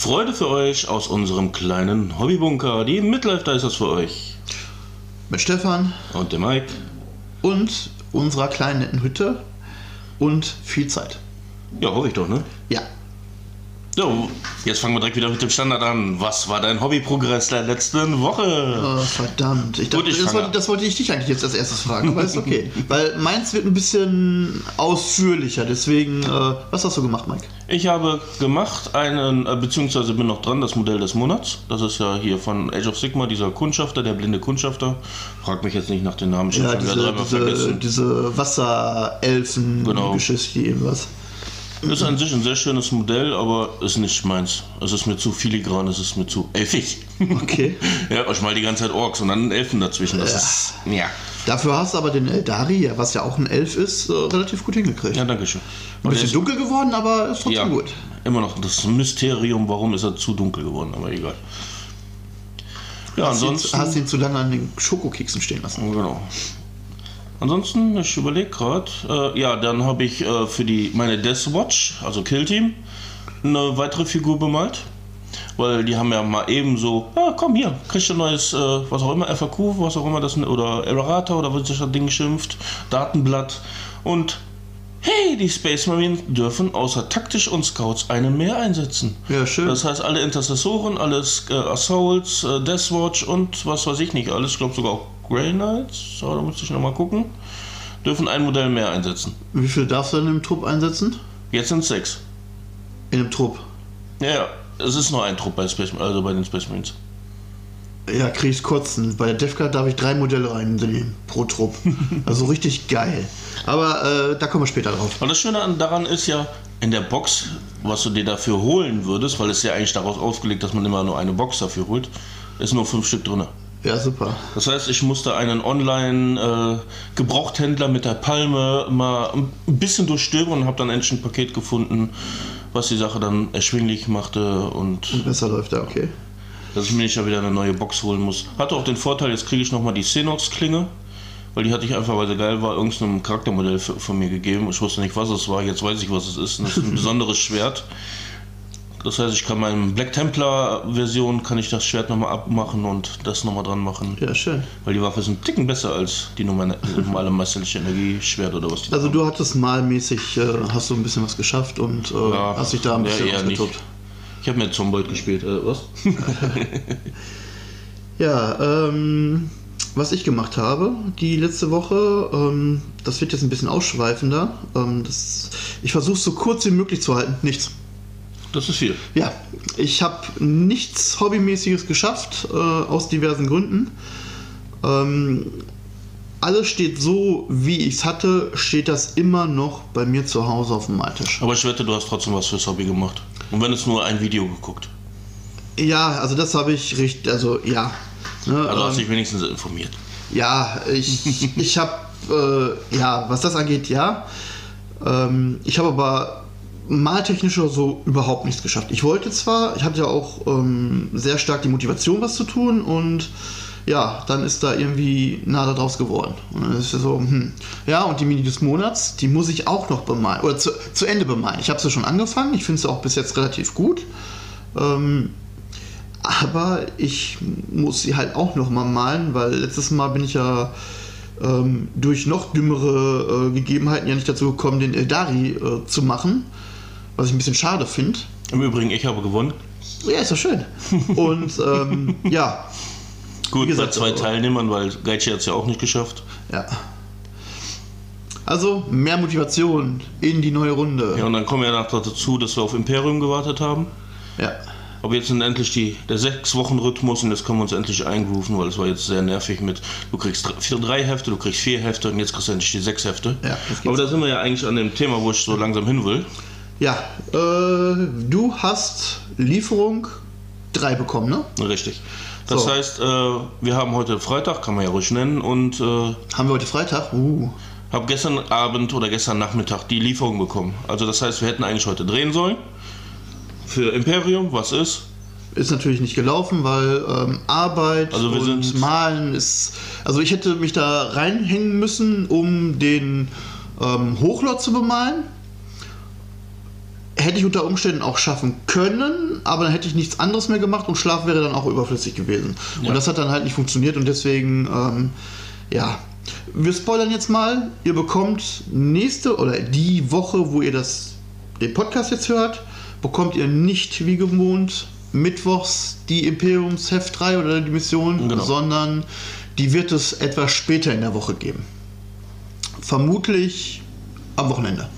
Freude für euch aus unserem kleinen Hobbybunker. Die Midlife da ist das für euch. Mit Stefan Und der Mike. und unserer kleinen netten Hütte und viel Zeit. Ja, hoffe ich doch, ne? Ja, So, jetzt fangen wir direkt wieder mit dem Standard an. Was war dein Hobbyprogress der letzten Woche? oh, verdammt. Ich Gut, dachte, ich das, wollte, das wollte ich dich eigentlich jetzt als erstes fragen, aber ist okay. Weil meins wird ein bisschen ausführlicher, deswegen, äh, was hast du gemacht, Mike? Ich habe gemacht einen, äh, beziehungsweise bin noch dran, das Modell des Monats. Das ist ja hier von Age of Sigma, dieser Kundschafter, der blinde Kundschafter. Frag mich jetzt nicht nach den Namen, ich Ja, habe diese, diese, diese Wasserelfen, Genau. Irgendwas. Ist an sich ein sehr schönes Modell, aber ist nicht meins. Es ist mir zu filigran, es ist mir zu elfig. Okay. ja, ich mal die ganze Zeit Orks und dann Elfen dazwischen. Das Ja. ist, ja. Dafür hast du aber den Eldari, was ja auch ein Elf ist, äh, relativ gut hingekriegt. Ja, danke schön. Ein bisschen dunkel geworden, aber ist trotzdem Ja, gut. immer noch das Mysterium, warum ist er zu dunkel geworden, aber egal. Ja, Hast ihn, ansonsten. hast ihn zu lange an den Schokokeksen stehen lassen. Genau. Ansonsten, ich überlege gerade, äh, ja, dann habe ich äh, für die meine Death Watch, also Kill Team, eine weitere Figur bemalt. Weil die haben ja mal eben so, ah, komm hier, kriegst du ein neues, äh, was auch immer, FAQ, was auch immer das, oder Errata oder was sich das Ding schimpft, Datenblatt. Und hey, die Space Marines dürfen außer taktisch und Scouts eine mehr einsetzen. Ja, schön. Das heißt, alle Intercessoren, alles äh, Assaults, äh, Deathwatch und was weiß ich nicht, alles, glaube sogar auch Grey Knights, aber da muss ich nochmal gucken, dürfen ein Modell mehr einsetzen. Wie viel darfst du in dem Trupp einsetzen? Jetzt sind es sechs. In dem Trupp. Ja, ja, es ist nur ein Trupp bei, Space, also bei den Space Marines. Ja, krieg ich kotzen. Bei der Defcard darf ich drei Modelle reinnehmen pro Trupp. Also richtig geil. Aber äh, da kommen wir später drauf. Und das Schöne an- daran ist ja, in der Box, was du dir dafür holen würdest, weil es ja eigentlich daraus ausgelegt, dass man immer nur eine Box dafür holt, ist nur fünf Stück drin. Ja, super. Das heißt, ich musste einen Online-Gebrauchthändler mit der Palme mal ein bisschen durchstöbern und habe dann endlich ein Paket gefunden, was die Sache dann erschwinglich machte und Besser läuft er, okay. dass ich mir nicht ja wieder eine neue Box holen muss. Hatte auch den Vorteil, jetzt kriege ich nochmal die Xenox-Klinge, weil die hatte ich einfach, weil sie geil war, irgendeinem Charaktermodell von mir gegeben. Ich wusste nicht, was es war, jetzt weiß ich, was es ist. Und das ist ein besonderes Schwert. Das heißt, ich kann meine Black Templar-Version, kann ich das Schwert nochmal abmachen und das nochmal dran machen. Ja, schön. Weil die Waffe ist ein Ticken besser als die normale, normale meisterliche Energieschwert oder was die Also du hattest malmäßig, äh, hast du ein bisschen was geschafft und äh, Ja, hast dich da ein ja, bisschen nicht. ausgetobt. Ich habe mit Zomboid gespielt. Äh, was? Ja, ähm, was ich gemacht habe, die letzte Woche, ähm, das wird jetzt ein bisschen ausschweifender. Ähm, das, ich versuche es so kurz wie möglich zu halten. Nichts. Das ist viel. Ja, ich habe nichts Hobbymäßiges geschafft, äh, aus diversen Gründen. Ähm, alles steht so, wie ich es hatte, steht das immer noch bei mir zu Hause auf dem Maltisch. Aber ich wette, du hast trotzdem was fürs Hobby gemacht. Und wenn es nur ein Video geguckt. Ja, also das habe ich richtig, also ja. Ne, Also hast ähm, dich wenigstens informiert. Ja, ich, ich habe, äh, ja, was das angeht, ja. Ähm, ich habe aber maltechnisch oder so überhaupt nichts geschafft. Ich wollte zwar, ich hatte ja auch ähm, sehr stark die Motivation, was zu tun und ja, dann ist da irgendwie nada draus geworden. Und dann ist ja so, hm. Ja, und die Mini des Monats, die muss ich auch noch bemalen, oder zu, zu Ende bemalen. Ich habe sie schon angefangen, ich finde sie auch bis jetzt relativ gut. Ähm, aber ich muss sie halt auch noch mal malen, weil letztes Mal bin ich ja ähm, durch noch dümmere äh, Gegebenheiten ja nicht dazu gekommen, den Eldari äh, zu machen. Was ich ein bisschen schade finde. Im Übrigen, ich habe gewonnen. Ja, ist doch schön. Und ähm, ja, Gut, gesagt, bei zwei aber- Teilnehmern, weil Geichi hat es ja auch nicht geschafft. ja. Also mehr Motivation in die neue Runde. Ja, und dann kommen wir noch dazu, dass wir auf Imperium gewartet haben. Ja. Aber jetzt sind endlich die, der sechs Wochen Rhythmus und jetzt können wir uns endlich eingrooven, weil es war jetzt sehr nervig mit, du kriegst drei, vier, drei Hefte, du kriegst vier Hefte und jetzt kriegst du endlich die sechs Hefte. Ja, Aber da sind wir ja eigentlich an dem Thema, wo ich so langsam hin will. Ja, äh, du hast Lieferung 3 bekommen, ne? Richtig. Das So. heißt, äh, wir haben heute Freitag, kann man ja ruhig nennen, und äh, Haben wir heute Freitag? Uh. habe gestern Abend oder gestern Nachmittag die Lieferung bekommen. Also das heißt, wir hätten eigentlich heute drehen sollen. Für Imperium, was ist? Ist natürlich nicht gelaufen, weil ähm, Arbeit Also und Malen ist. Also ich hätte mich da reinhängen müssen, um den ähm, Hochlot zu bemalen. Hätte ich unter Umständen auch schaffen können, aber dann hätte ich nichts anderes mehr gemacht und Schlaf wäre dann auch überflüssig gewesen. Ja. Und das hat dann halt nicht funktioniert und deswegen, ähm, ja. Wir spoilern jetzt mal, ihr bekommt nächste oder die Woche, wo ihr das, den Podcast jetzt hört, bekommt ihr nicht wie gewohnt mittwochs die Imperiums Heft 3 oder die Mission, Genau. sondern die wird es etwas später in der Woche geben. Vermutlich am Wochenende.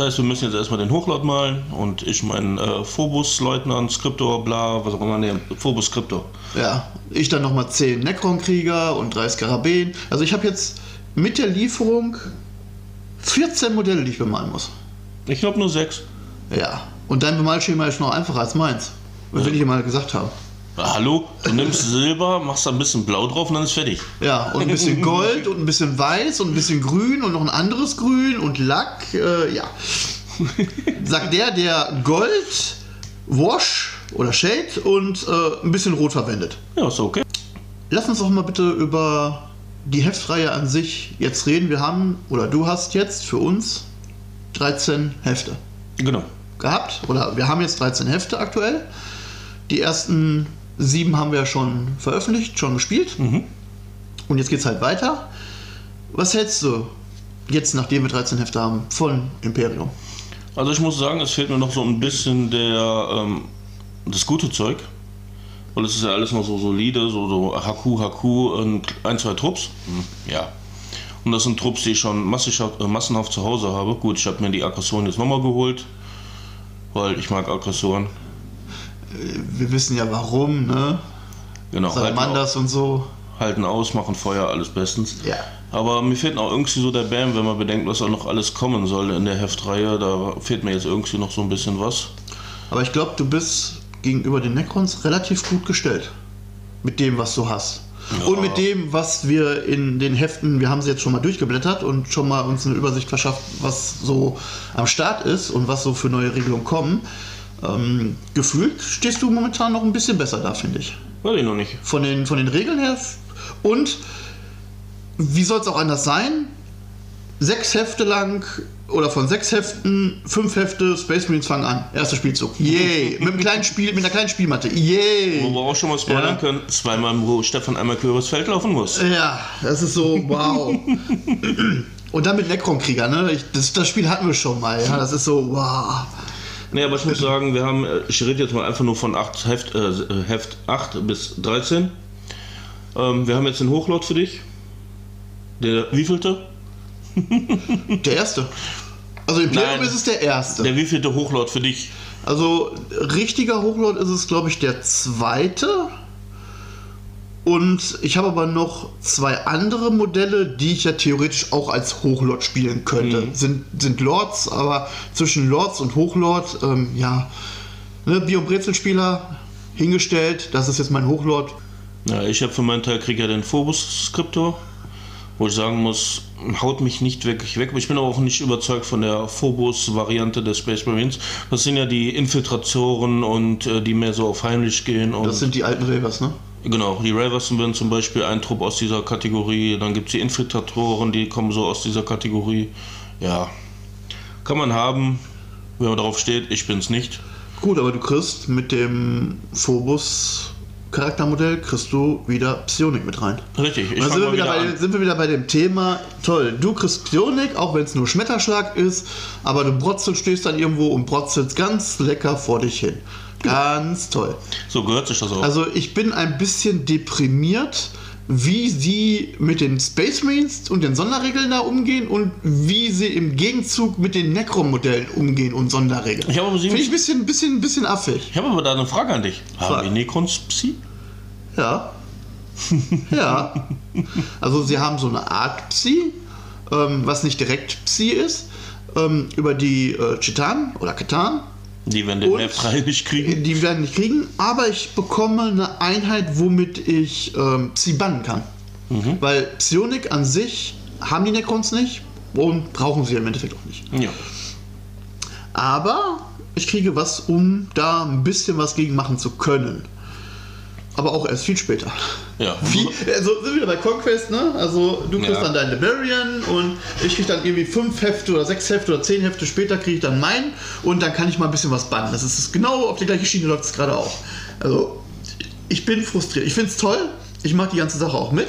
Das heißt, wir müssen jetzt erstmal den Hochlaut malen und ich meinen äh, Phobos-Leutnant, Skriptor, bla, was auch immer, nee, Phobos-Skriptor. Ja, ich dann nochmal 10 Necron-Krieger und 3 Skarabäen. Also ich habe jetzt mit der Lieferung 14 Modelle, die ich bemalen muss. Ich glaube nur sechs. Ja, und dein Bemalschema ist noch einfacher als meins. Das will ich dir mal gesagt haben. Hallo, du nimmst Silber, machst da ein bisschen Blau drauf und dann ist fertig. Ja, und ein bisschen Gold und ein bisschen Weiß und ein bisschen Grün und noch ein anderes Grün und Lack. Äh, ja. Sagt der, der Gold, Wash oder Shade und äh, ein bisschen Rot verwendet. Ja, ist okay. Lass uns doch mal bitte über die Heftreihe an sich jetzt reden. Wir haben, oder du hast jetzt für uns 13 Hefte Genau. gehabt. Oder wir haben jetzt 13 Hefte aktuell. Die ersten sieben haben wir schon veröffentlicht, schon gespielt. Mhm. Und jetzt geht's halt weiter. Was hältst du jetzt, nachdem wir 13 Hefte haben, von Imperium? Also ich muss sagen, es fehlt mir noch so ein bisschen der ähm, das gute Zeug. Weil es ist ja alles noch so solide, so, so HQ und ein, zwei Trupps. Hm, ja. Und das sind Trupps, die ich schon äh, massenhaft zu Hause habe. Gut, ich habe mir die Aggression jetzt nochmal geholt. Weil ich mag Aggressoren. Wir wissen ja warum, ne? Genau. Salamanders und so. halten aus, machen Feuer, alles bestens. Ja. Aber mir fehlt auch irgendwie so der Bam, wenn man bedenkt, was auch noch alles kommen soll in der Heftreihe. Da fehlt mir jetzt irgendwie noch so ein bisschen was. Aber ich glaube, du bist gegenüber den Necrons relativ gut gestellt. Mit dem, was du hast. Ja. Und mit dem, was wir in den Heften, wir haben sie jetzt schon mal durchgeblättert und schon mal uns eine Übersicht verschafft, was so am Start ist und was so für neue Regelungen kommen. Ähm, gefühlt stehst du momentan noch ein bisschen besser da, finde ich. Weiß ich noch nicht. Von den, von den Regeln her. Und wie soll es auch anders sein? Sechs Hefte lang oder von sechs Heften, fünf Hefte, Space Marines fangen an. Erster Spielzug. Yay! mit, einem kleinen Spiel, mit einer kleinen Spielmatte. Yay! Wo wir auch schon mal spoilern Ja. können, zweimal, wo Stefan einmal übers Feld laufen muss. Ja, das ist so, wow. Und dann mit Necron-Krieger, ne? Ich, das, das Spiel hatten wir schon mal, ja. Das ist so, wow. Nee, aber ich muss sagen, wir haben, äh, ich rede jetzt mal einfach nur von 8 Heft, äh, Heft 8 bis 13. Ähm, wir haben jetzt den Hochlaut für dich. Der wievielte? Der erste. Also Imperium Nein. ist es der erste. Der wievielte Hochlaut für dich? Also richtiger Hochlord ist es, glaube ich, der zweite. Und ich habe aber noch zwei andere Modelle, die ich ja theoretisch auch als Hochlord spielen könnte. Sind, sind Lords, aber zwischen Lords und Hochlord, ähm, ja, ne, Bier- und Brezelspieler hingestellt. Das ist jetzt mein Hochlord. Ja, ich habe für meinen Teil krieg ja den Phobos-Skriptor, wo ich sagen muss, haut mich nicht wirklich weg. Aber ich bin auch nicht überzeugt von der Phobos-Variante des Space Marines. Das sind ja die Infiltratoren und äh, die mehr so auf heimlich gehen. Das sind die alten Ravers, ne? Genau, die Raversen werden zum Beispiel ein Trupp aus dieser Kategorie. Dann gibt es die Infiltratoren, die kommen so aus dieser Kategorie. Ja, kann man haben, wenn man darauf steht. Ich bin's nicht. Gut, aber du kriegst mit dem Phobos Charaktermodell kriegst du wieder Psionik mit rein. Richtig, ich Da fange sind wir, wieder wieder bei, sind wir wieder bei dem Thema, toll, du kriegst Psionik, auch wenn es nur Schmetterschlag ist, aber du brotzelst, stehst dann irgendwo und brotzelst ganz lecker vor dich hin. Ganz toll. So gehört sich das auch. Also ich bin ein bisschen deprimiert, wie sie mit den Space Marines und den Sonderregeln da umgehen und wie sie im Gegenzug mit den Necron-Modellen umgehen und Sonderregeln. Ich habe Finde ich ein bisschen, bisschen, bisschen affig. ich habe aber da eine Frage an dich. Frag. Haben die Necrons Psi? Ja. ja. Also sie haben so eine Art Psi, ähm, was nicht direkt Psi ist, ähm, über die äh, Chitan oder Katan. Die werden den Heft 3 nicht kriegen. Die werden nicht kriegen, aber ich bekomme eine Einheit, womit ich ähm, Psi bannen kann. Weil Psionik an sich haben die Necrons nicht und brauchen sie im Endeffekt auch nicht. Ja. Aber ich kriege was, um da ein bisschen was gegen machen zu können. Aber auch erst viel später. Ja. Viel, also sind wir wieder bei Conquest, ne? Also du kriegst Ja. dann deinen Liberian und ich krieg dann irgendwie fünf Hefte oder sechs Hefte oder zehn Hefte später kriege ich dann meinen und dann kann ich mal ein bisschen was bannen. Das ist genau auf die gleiche Schiene läuft es gerade auch. Also ich bin frustriert. Ich finde es toll. Ich mache die ganze Sache auch mit,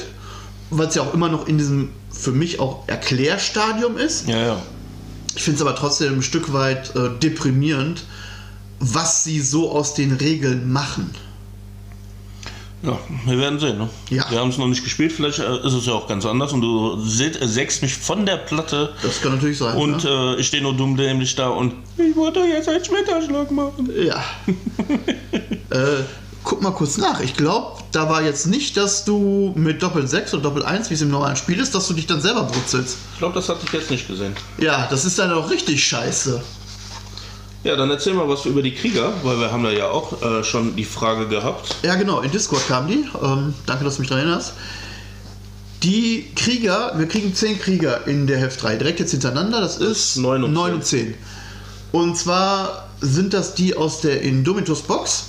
weil es ja auch immer noch in diesem für mich auch Erklärstadium ist. Ja, ja. Ich finde es aber trotzdem ein Stück weit äh, deprimierend, was sie so aus den Regeln machen. Ja, wir werden sehen. Ne? Ja. Wir haben es noch nicht gespielt, vielleicht äh, ist es ja auch ganz anders und du se- sägst mich von der Platte Das kann natürlich sein. und ne? äh, ich stehe nur dumm dämlich da und ich wollte jetzt einen Schmetterschlag machen. Ja. äh, guck mal kurz nach. Ich glaube, da war jetzt nicht, dass du mit Doppel 6 oder Doppel 1, wie es im normalen Spiel ist, dass du dich dann selber brutzelst. Ich glaube, das hatte ich jetzt nicht gesehen. Ja, das ist dann auch richtig scheiße. Ja, dann erzähl mal was über die Krieger, weil wir haben da ja auch äh, schon die Frage gehabt. Ja, genau, in Discord kam die. Ähm, danke, dass du mich daran erinnerst. Die Krieger, wir kriegen 10 Krieger in der Heft 3, direkt jetzt hintereinander. Das ist neun und 9 und 10. Und zwar sind das die aus der Indomitus Box.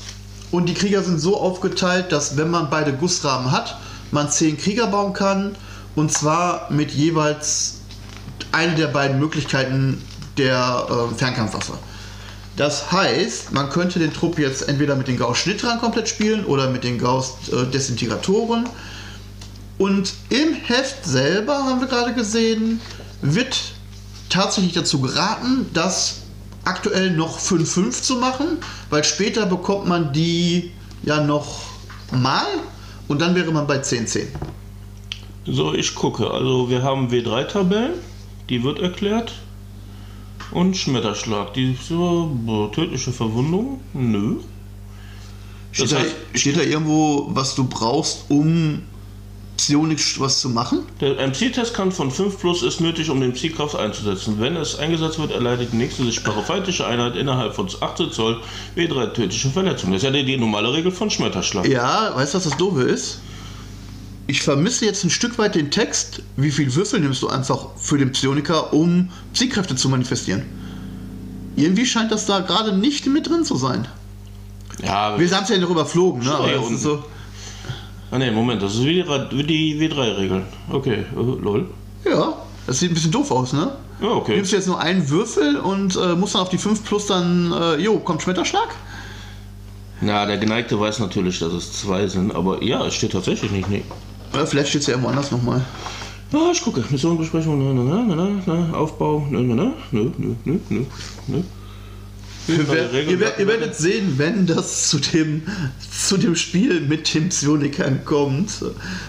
Und die Krieger sind so aufgeteilt, dass wenn man beide Gussrahmen hat, man 10 Krieger bauen kann. Und zwar mit jeweils eine der beiden Möglichkeiten der äh, Fernkampfwaffe. Das heißt, man könnte den Trupp jetzt entweder mit den Gauss Schnittrang komplett spielen oder mit den Gauss äh. Und im Heft selber, haben wir gerade gesehen, wird tatsächlich dazu geraten, das aktuell noch 5-5 zu machen, weil später bekommt man die ja noch mal und dann wäre man bei 10-10. So, ich gucke. Also wir haben W3-Tabellen, die wird erklärt. Und Schmetterschlag. Die so, boah, tödliche Verwundung? Nö. Steht, Das da, heißt- steht da irgendwo, was du brauchst, um Psionik was zu machen? Der MC-Test kann von 5 plus ist nötig, um den Psi-Kraft einzusetzen. Wenn es eingesetzt wird, erleidet die nächste sichtbare feindliche Einheit innerhalb von 18 Zoll W3 tödliche Verletzungen. Das ist ja die, die normale Regel von Schmetterschlag. Ja, weißt du, was das Doofe ist? Ich vermisse jetzt ein Stück weit den Text, wie viel Würfel nimmst du einfach für den Psioniker, um Psi-Kräfte zu manifestieren. Irgendwie scheint das da gerade nicht mit drin zu sein. Ja, Wir haben es ja noch überflogen, ne? Aber das so. ah, nee, Moment, das ist wie die, Ra- wie die W3-Regeln. Okay, äh, lol. Ja, das sieht ein bisschen doof aus, ne? Ja, Du okay. nimmst jetzt nur einen Würfel und äh, musst dann auf die 5 plus dann, äh, jo, kommt Schmetterschlag? Na, der Geneigte weiß natürlich, dass es zwei sind, aber ja, es steht tatsächlich nicht. Nee. Ja, vielleicht steht es ja irgendwo anders nochmal. Ah, ich gucke. Missionbesprechung, na, na, na, na, na, Aufbau, na, na, nö, nö, nö, nö, nö. Ihr, wer- ihr, wer- ihr werdet sehen, wenn das zu dem, zu dem Spiel mit dem Psionikern kommt.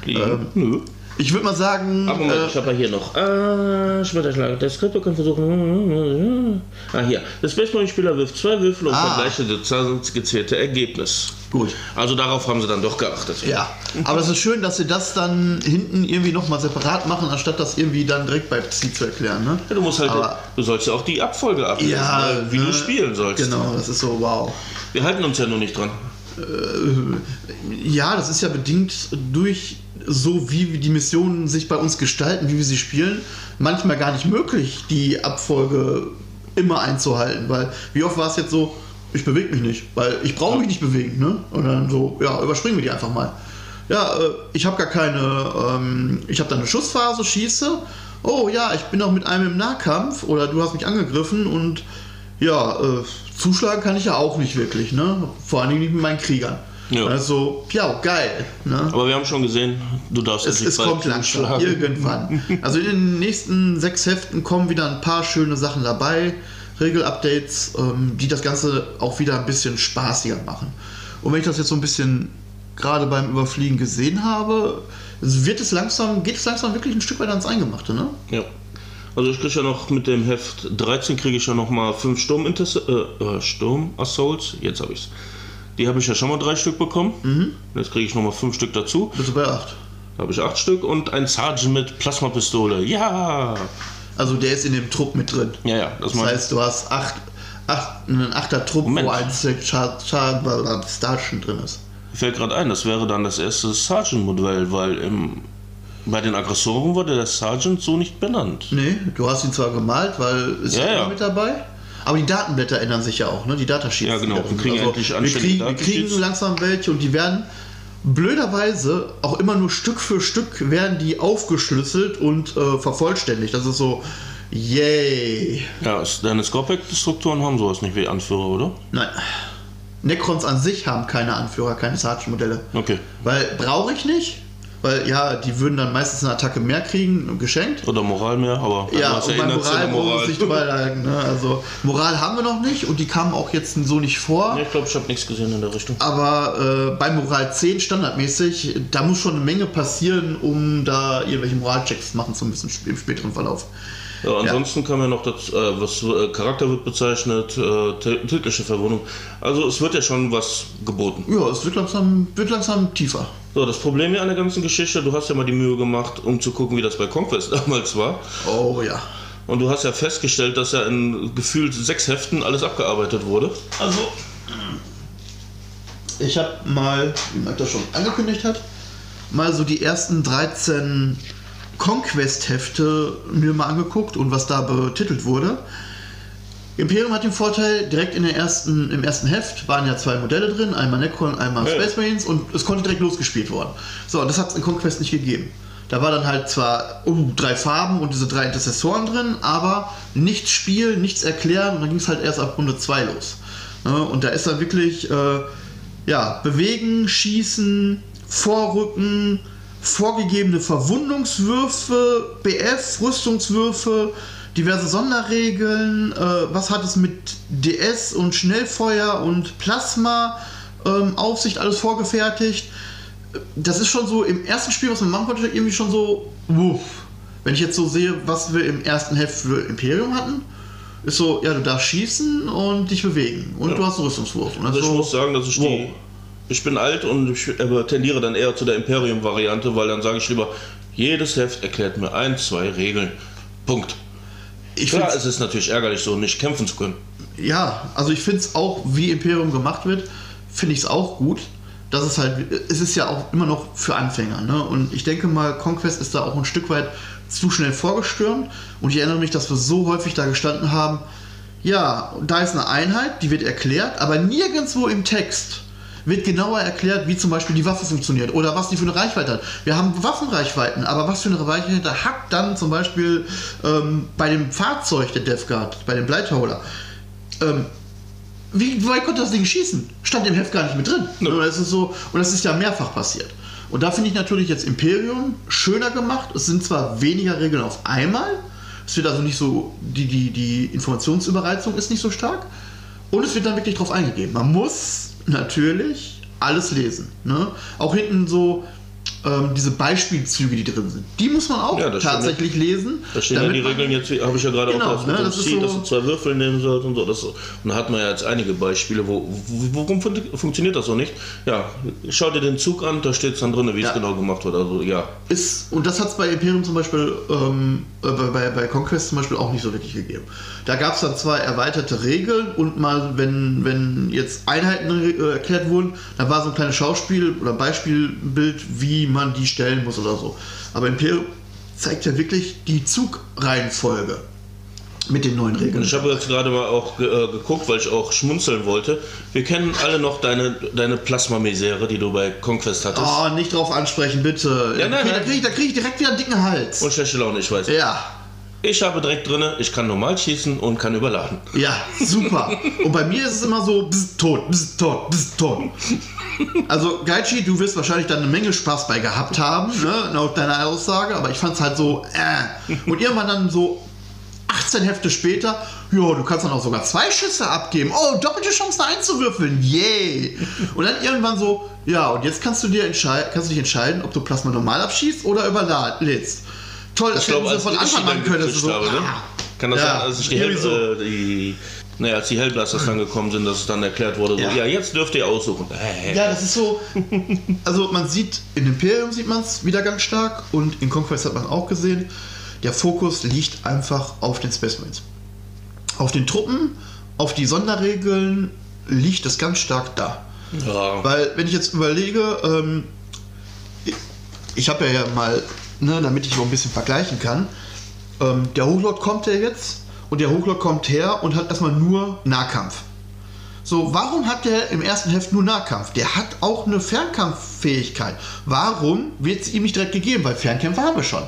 Ähm, Nö. Ich würde mal sagen, Ach, Moment, äh, ich habe ja hier noch. Ah, Schmetterschlag. Der Skripto kann versuchen. Ah, hier. Das Baseballspieler wirft zwei Würfel und Ah. vergleiche das gezählte Ergebnis. gut. Also darauf haben sie dann doch geachtet. Ja, aber es ist schön, dass sie das dann hinten irgendwie nochmal separat machen, anstatt das irgendwie dann direkt bei Psi zu erklären. Ne? Ja, du musst halt, Aber- du sollst ja auch die Abfolge ablesen, Ja, ne, wie ne, du spielen sollst. Genau, das ist so, wow. Wir halten uns ja nur nicht dran. Ja, das ist ja bedingt durch so, wie die Missionen sich bei uns gestalten, wie wir sie spielen, manchmal gar nicht möglich, die Abfolge immer einzuhalten. Weil, wie oft war es jetzt so, ich bewege mich nicht, weil ich brauche mich nicht bewegen. Ne? Und dann so, ja, überspringen wir die einfach mal. Ja, äh, ich habe gar keine, ähm, ich habe da eine Schussphase, schieße. Oh ja, ich bin auch mit einem im Nahkampf oder du hast mich angegriffen und ja, äh, zuschlagen kann ich ja auch nicht wirklich, ne? Vor allen Dingen nicht mit meinen Kriegern. Ja. Also, ja, geil. Ne? Aber wir haben schon gesehen, du darfst Es, es kommt langsam, irgendwann. Also in den nächsten sechs Heften kommen wieder ein paar schöne Sachen dabei, Regelupdates, ähm, die das Ganze auch wieder ein bisschen spaßiger machen. Und wenn ich das jetzt so ein bisschen gerade beim Überfliegen gesehen habe, es wird es langsam, geht es langsam wirklich ein Stück weit ans Eingemachte, ne? Ja. Also ich kriege ja noch mit dem Heft 13 kriege ich ja noch mal 5 Sturm, äh, äh, Sturm Assaults. Jetzt habe ich's. Die habe ich ja schon mal drei Stück bekommen. Mhm. Jetzt kriege ich noch mal 5 Stück dazu. Bist du bei 8? Da habe ich 8 Stück und ein Sergeant mit Plasmapistole. Ja! Also der ist in dem Trupp mit drin. Ja, ja, das Das heißt, du hast acht, acht, einen achter Trupp, Moment. wo ein Starchen drin ist. Fällt gerade ein, das wäre dann das erste Sergeant-Modell, weil im, bei den Aggressoren wurde der Sergeant so nicht benannt. Nee, du hast ihn zwar gemalt, weil ist Ja, ja, ja. mit dabei. Aber die Datenblätter ändern sich ja auch, ne? Die Datasheets. Ja, genau. Wir kriegen sind. endlich wir kriegen, wir kriegen langsam welche und die werden blöderweise auch immer nur Stück für Stück werden die aufgeschlüsselt und äh, vervollständigt. Das ist so, yay. Ja, deine Scorpic-Strukturen haben sowas nicht wie Anführer, oder? Nein. Necrons an sich haben keine Anführer, keine Sarge-Modelle. Okay. Weil brauche ich nicht, weil ja, die würden dann meistens eine Attacke mehr kriegen, geschenkt. Oder Moral mehr, aber Ja, und bei inoffizielle Moral brauchen wir sich drüber lagen. Ne? Also Moral haben wir noch nicht und die kamen auch jetzt so nicht vor. Nee, ich glaube, ich habe nichts gesehen in der Richtung. Aber äh, bei Moral 10 standardmäßig, da muss schon eine Menge passieren, um da irgendwelche Moralchecks machen zu müssen im späteren Verlauf. Ja, ansonsten kam ja noch das, äh, was äh, Charakter wird bezeichnet, äh, tägliche Verwundung. Also es wird ja schon was geboten. Ja, es wird langsam, wird langsam tiefer. So, das Problem hier an der ganzen Geschichte, du hast ja mal die Mühe gemacht, um zu gucken, wie das bei Conquest damals war. Oh ja. Und du hast ja festgestellt, dass ja in gefühlt sechs Heften alles abgearbeitet wurde. Also, ich habe mal, wie Mike das schon angekündigt hat, mal so die ersten 13 Conquest-Hefte mir mal angeguckt und was da betitelt wurde. Imperium hat den Vorteil, direkt in der ersten, im ersten Heft waren ja zwei Modelle drin, einmal Necron, einmal Ja. Space Marines und es konnte direkt losgespielt worden. So, und das hat es in Conquest nicht gegeben. Da war dann halt zwar uh, drei Farben und diese drei Intercessoren drin, aber nichts spielen, nichts erklären und dann ging es halt erst ab Runde 2 los. Ne? Und da ist dann wirklich, äh, ja, bewegen, schießen, vorrücken, vorgegebene Verwundungswürfe, BF, Rüstungswürfe, diverse Sonderregeln, äh, was hat es mit DS und Schnellfeuer und Plasma ähm, Aufsicht alles vorgefertigt. Das ist schon so im ersten Spiel, was man machen konnte, irgendwie schon so, wuff. Wenn ich jetzt so sehe, was wir im ersten Heft für Imperium hatten, ist so, ja, du darfst schießen und dich bewegen und Ja. du hast einen Rüstungswurf. Und das Also ich so, muss sagen, dass ich die. Ich bin alt und ich tendiere dann eher zu der Imperium-Variante, weil dann sage ich lieber, jedes Heft erklärt mir ein, zwei Regeln. Punkt. ich Klar, es ist natürlich ärgerlich, so nicht kämpfen zu können. Ja, also ich finde es auch, wie Imperium gemacht wird, finde ich es auch gut. Das ist halt, es ist ja auch immer noch für Anfänger. Ne? Und ich denke mal, Conquest ist da auch ein Stück weit zu schnell vorgestürmt. Und ich erinnere mich, dass wir so häufig da gestanden haben, ja, da ist eine Einheit, die wird erklärt, aber nirgendwo im Text wird genauer erklärt, wie zum Beispiel die Waffe funktioniert oder was die für eine Reichweite hat. Wir haben Waffenreichweichen, aber was für eine Reichweite hat dann zum Beispiel ähm, bei dem Fahrzeug der Death Guard, bei dem Blightholder, ähm, wie weit konnte das Ding schießen? Stand im Heft gar nicht mit drin. Und das ist so, und das ist ja mehrfach passiert. Und da finde ich natürlich jetzt Imperium schöner gemacht. Es sind zwar weniger Regeln auf einmal, es wird also nicht so, die, die, die Informationsüberreizung ist nicht so stark. Und es wird dann wirklich drauf eingegeben. Man muss natürlich alles lesen. Ne? Auch hinten so ähm, diese Beispielzüge, die drin sind. Die muss man auch Ja, tatsächlich lesen. Da stehen ja die Regeln jetzt, habe ich ja gerade Genau, auch das ne, das Ziel, so- dass du zwei Würfel nehmen sollst und so. Das, und da hat man ja jetzt einige Beispiele, wo, wo, warum fun funktioniert das so nicht? Ja, schau dir den Zug an, da steht es dann drin, wie Ja. es genau gemacht wird. Also ja, ist, und das hat es bei Imperium zum Beispiel, ähm, äh, bei, bei, bei Conquest zum Beispiel auch nicht so wirklich gegeben. Da gab es dann zwar erweiterte Regeln und mal, wenn, wenn jetzt Einheiten äh, erklärt wurden, da war so ein kleines Schauspiel oder Beispielbild, wie man die stellen muss oder so. Aber Imperium zeigt ja wirklich die Zugreihenfolge mit den neuen Regeln. Ich habe jetzt gerade mal auch ge äh, geguckt, weil ich auch schmunzeln wollte. Wir kennen alle noch deine, deine Plasma-Misere, die du bei Conquest hattest. Oh, nicht drauf ansprechen, bitte. Ja, nein, da kriege ich, krieg ich direkt wieder einen dicken Hals. Und schlechte Laune, ich weiß. ja, Ich habe direkt drinne, ich kann normal schießen und kann überladen. Ja, super. Und bei mir ist es immer so, bist tot, bist tot, bist tot. Also, Gaichi, du wirst wahrscheinlich dann eine Menge Spaß bei gehabt haben, ne, laut deiner Aussage, aber ich fand es halt so, äh. Und irgendwann dann so 18 Hefte später, ja, du kannst dann auch sogar zwei Schüsse abgeben. Oh, doppelte Chance einzuwürfeln, yay. Und dann irgendwann so, ja, und jetzt kannst du dir entscheiden, kannst du dich entscheiden, ob du Plasma normal abschießt oder überlädst. Toll, das Ich glaube, von Anfang an können. Das so, habe, ne? ah. Kann das Ja, sein, als ich die, irgendwie so. äh, die, naja, als die Hellblasters dann gekommen sind, dass es dann erklärt wurde, so, Ja. ja, jetzt dürft ihr aussuchen. Äh, Ja, das ist so. Also man sieht, in Imperium sieht man es wieder ganz stark und in Conquest hat man auch gesehen, der Fokus liegt einfach auf den Space Marines. Auf den Truppen, auf die Sonderregeln liegt es ganz stark da. ja. Weil, wenn ich jetzt überlege, ähm, ich, ich habe ja mal, ne, damit ich noch ein bisschen vergleichen kann, ähm, der Hochlord kommt ja jetzt und der Hochlord kommt her und hat erstmal nur Nahkampf. So, warum hat der im ersten Heft nur Nahkampf? Der hat auch eine Fernkampffähigkeit. Warum wird es ihm nicht direkt gegeben? Weil Fernkämpfe haben wir schon.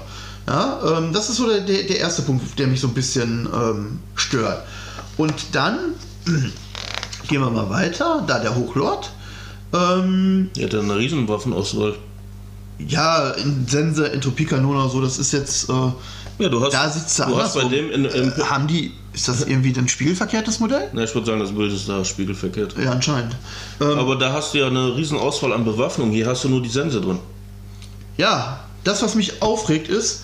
Ja, ähm, das ist so der, der, erste Punkt, der mich so ein bisschen ähm, stört. Und dann gehen wir mal weiter. Da der Hochlord. Ähm, ja eine Riesenwaffenauswahl. Ja, in Sense, Entropiekanone oder so, das ist jetzt. Äh, ja, du hast, da sitzt du hast bei dem in, in, äh, haben die ist das irgendwie ein spiegelverkehrtes Modell? Na, ich würde sagen, das Bild ist da spiegelverkehrt. Ja, anscheinend. Ähm, Aber da hast du ja eine riesen Auswahl an Bewaffnung. Hier hast du nur die Sense drin. Ja, das, was mich aufregt, ist,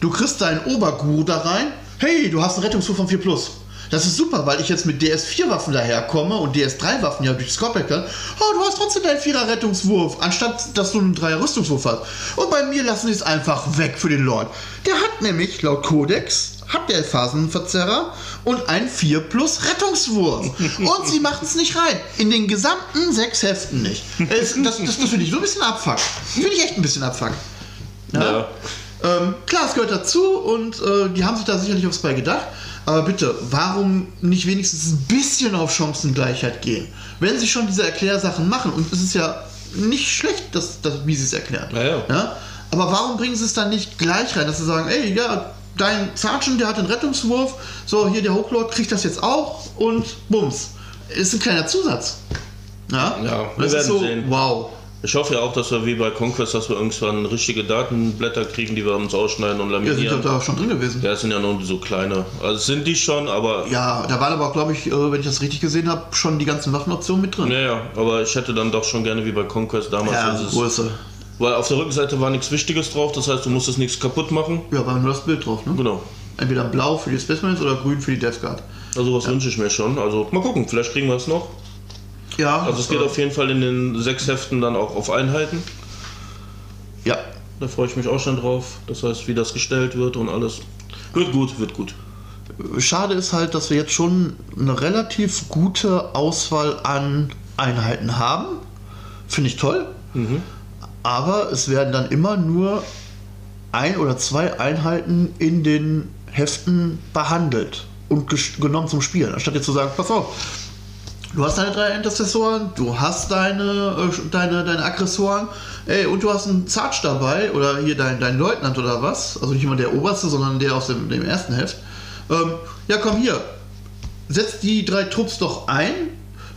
du kriegst deinen Oberguru da rein. Hey, du hast einen Rettungswurf von 4 Plus. Das ist super, weil ich jetzt mit DS4-Waffen daherkomme und DS3-Waffen ja durch Scopeck kann. Oh, du hast trotzdem deinen 4er Rettungswurf, anstatt dass du einen 3er Rüstungswurf hast. Und bei mir lassen sie es einfach weg für den Lord. Der hat nämlich laut Codex hat der Phasenverzerrer und ein 4 plus Rettungswurf. Und sie machen es nicht rein. In den gesamten sechs Heften nicht. Es, das, das, das finde ich so ein bisschen abfuck. Finde ich echt ein bisschen abfuck. Ja. ja. Ähm, klar, es gehört dazu und äh, die haben sich da sicherlich aufs Bei gedacht. Aber bitte, warum nicht wenigstens ein bisschen auf Chancengleichheit gehen? Wenn sie schon diese Erklärsachen machen, und es ist ja nicht schlecht, dass, dass, wie sie es erklären. Ja, ja. ja? Aber warum bringen sie es dann nicht gleich rein, dass sie sagen, ey, ja, dein Sergeant, der hat einen Rettungswurf, so hier der Hochlord kriegt das jetzt auch und bums. Ist ein kleiner Zusatz. Ja, ja wir das werden so, sehen. Wow. Ich hoffe ja auch, dass wir wie bei Conquest, dass wir irgendwann richtige Datenblätter kriegen, die wir uns ausschneiden und laminieren. Ja, sind doch da auch schon drin gewesen. Ja, sind ja nur so kleine. Also sind die schon, aber... Ja, da waren aber, glaube ich, äh, wenn ich das richtig gesehen habe, schon die ganzen Waffenoptionen mit drin. Ja, ja, aber ich hätte dann doch schon gerne wie bei Conquest damals ja, dieses... Größe. Weil auf der Rückseite war nichts Wichtiges drauf, das heißt, du musstest nichts kaputt machen. Ja, war nur das Bild drauf, ne? Genau. Entweder blau für die Specimens oder grün für die Death Guard. Also was ja. wünsche ich mir schon. Also mal gucken, vielleicht kriegen wir es noch. Ja. Also es geht auf jeden Fall in den sechs Heften dann auch auf Einheiten. Ja. Da freue ich mich auch schon drauf. Das heißt, wie das gestellt wird und alles. Wird gut, wird gut. Schade ist halt, dass wir jetzt schon eine relativ gute Auswahl an Einheiten haben. Finde ich toll. Mhm. Aber es werden dann immer nur ein oder zwei Einheiten in den Heften behandelt und genommen zum Spielen. Anstatt jetzt zu sagen, pass auf, du hast deine drei Intercessoren, du hast deine, äh, deine, deine Aggressoren, ey, und du hast einen Zarch dabei, oder hier dein, dein Leutnant oder was, also nicht immer der Oberste, sondern der aus dem, dem ersten Heft. Ähm, ja, komm hier, setz die drei Trupps doch ein.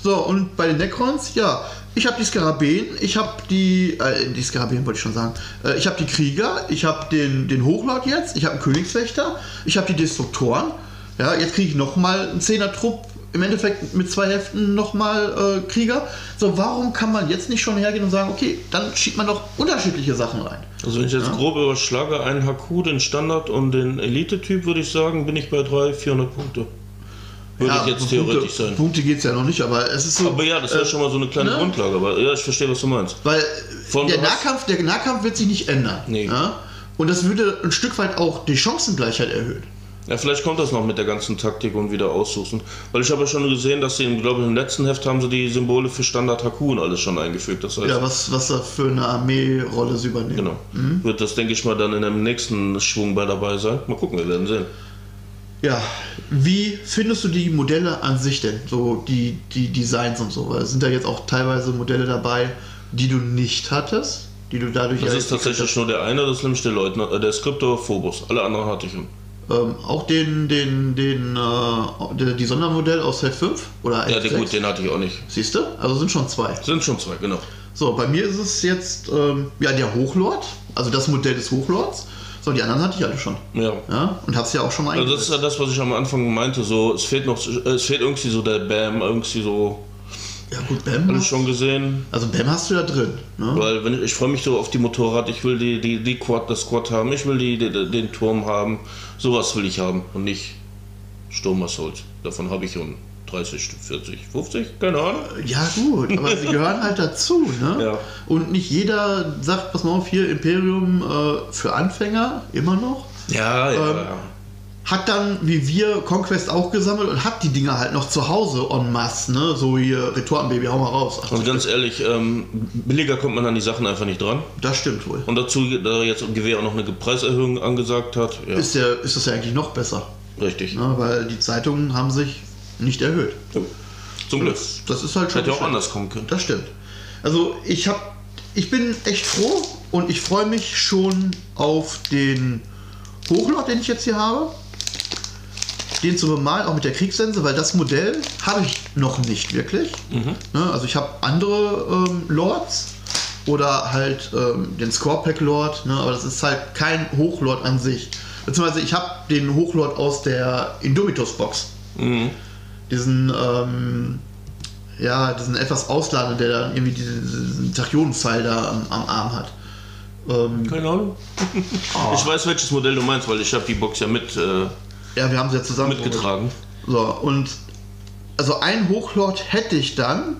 So, und bei den Necrons, ja, ich habe die Skarabäen, ich habe die, äh, die Skarabäen wollte ich schon sagen, äh, ich habe die Krieger, ich habe den, den Hochlord jetzt, ich habe einen Königswächter, ich habe die Destruktoren. Ja, jetzt kriege ich nochmal einen Zehner-Trupp, im Endeffekt mit zwei Heften nochmal äh, Krieger. So, warum kann man jetzt nicht schon hergehen und sagen, okay, dann schiebt man doch unterschiedliche Sachen rein? Also wenn ich jetzt ja. grob überschlage, einen HQ, den Standard und den Elite-Typ, würde ich sagen, bin ich bei 300, 400 Punkte. Würde ja, jetzt theoretisch Punkte, sein. Punkte geht es ja noch nicht, aber es ist so. Aber ja, das wäre äh, schon mal so eine kleine ne? Grundlage. Aber ja, ich verstehe, was du meinst. Weil Von der Nahkampf, der Nahkampf wird sich nicht ändern. Nee. Ja? Und das würde ein Stück weit auch die Chancengleichheit erhöhen. Ja, vielleicht kommt das noch mit der ganzen Taktik und wieder aussuchen. Weil ich habe ja schon gesehen, dass sie, im, glaube ich, im letzten Heft haben sie die Symbole für Standard Haku und alles schon eingefügt. Das heißt, ja, was, was da für eine Armeerolle sie übernehmen. Genau. Mhm. Wird das, denke ich mal, dann in dem nächsten Schwung bei dabei sein. Mal gucken, wir werden sehen. Ja, wie findest du die Modelle an sich denn? So die, die Designs und so? Sind da jetzt auch teilweise Modelle dabei, die du nicht hattest? Die du dadurch Das ist tatsächlich nur der eine, das ist nämlich der Leutnant, äh, der Skriptor Phobos. Alle anderen hatte ich. Ähm, auch den, den, den, äh, die Sondermodell aus Set 5? Oder ja, gut, den hatte ich auch nicht. Siehst du? Also sind schon zwei. Sind schon zwei, genau. So, bei mir ist es jetzt ähm, ja, der Hochlord, also das Modell des Hochlords. So, die anderen hatte ich alle schon. Ja. ja und hab's ja auch schon mal also Das ist ja das, was ich am Anfang meinte. So, es fehlt noch, es fehlt irgendwie so der Bam, irgendwie so. Ja gut, Bam. Ich schon gesehen. Also Bam hast du ja drin. Ne? Weil wenn ich, ich freue mich so auf die Motorrad, ich will die, die, die Quad, das Quad haben, ich will die, die, den Turm haben. Sowas will ich haben und nicht Sturm Assault. Davon habe ich schon 30, 40, 50, keine Ahnung. Ja, gut, aber sie gehören halt dazu, ne? Ja. Und nicht jeder sagt, pass mal auf, hier Imperium äh, für Anfänger, immer noch. Ja, ja. Ähm, hat dann, wie wir, Conquest auch gesammelt und hat die Dinger halt noch zu Hause en masse, ne? So hier, Retortenbaby, hau mal raus. Und ganz ehrlich, ähm, billiger kommt man an die Sachen einfach nicht dran. Das stimmt wohl. Und dazu, da jetzt Gewehr auch noch eine Preiserhöhung angesagt hat. Ja. Ist, der, ist das ja eigentlich noch besser. Richtig. Ne? Weil die Zeitungen haben sich nicht erhöht. Zum Glück. Das, das ist halt schon. Hätte ja auch anders kommen können. Das stimmt. Also ich habe, ich bin echt froh und ich freue mich schon auf den Hochlord, den ich jetzt hier habe. Den zu bemalen, auch mit der Kriegssense, weil das Modell habe ich noch nicht wirklich. Ne, also ich habe andere ähm, Lords oder halt ähm, den Scorepack Lord, ne, aber das ist halt kein Hochlord an sich. Beziehungsweise ich habe den Hochlord aus der Indomitus Box Mhm. diesen, ähm, ja, diesen etwas Ausladenden, der dann irgendwie diesen, Tachionenpfeil da am, am Arm hat. Ähm, Keine Ahnung. Ich weiß, welches Modell du meinst, weil ich habe die Box ja mit äh, ja, wir haben sie ja zusammen mitgetragen. So, und also ein Hochlord hätte ich dann,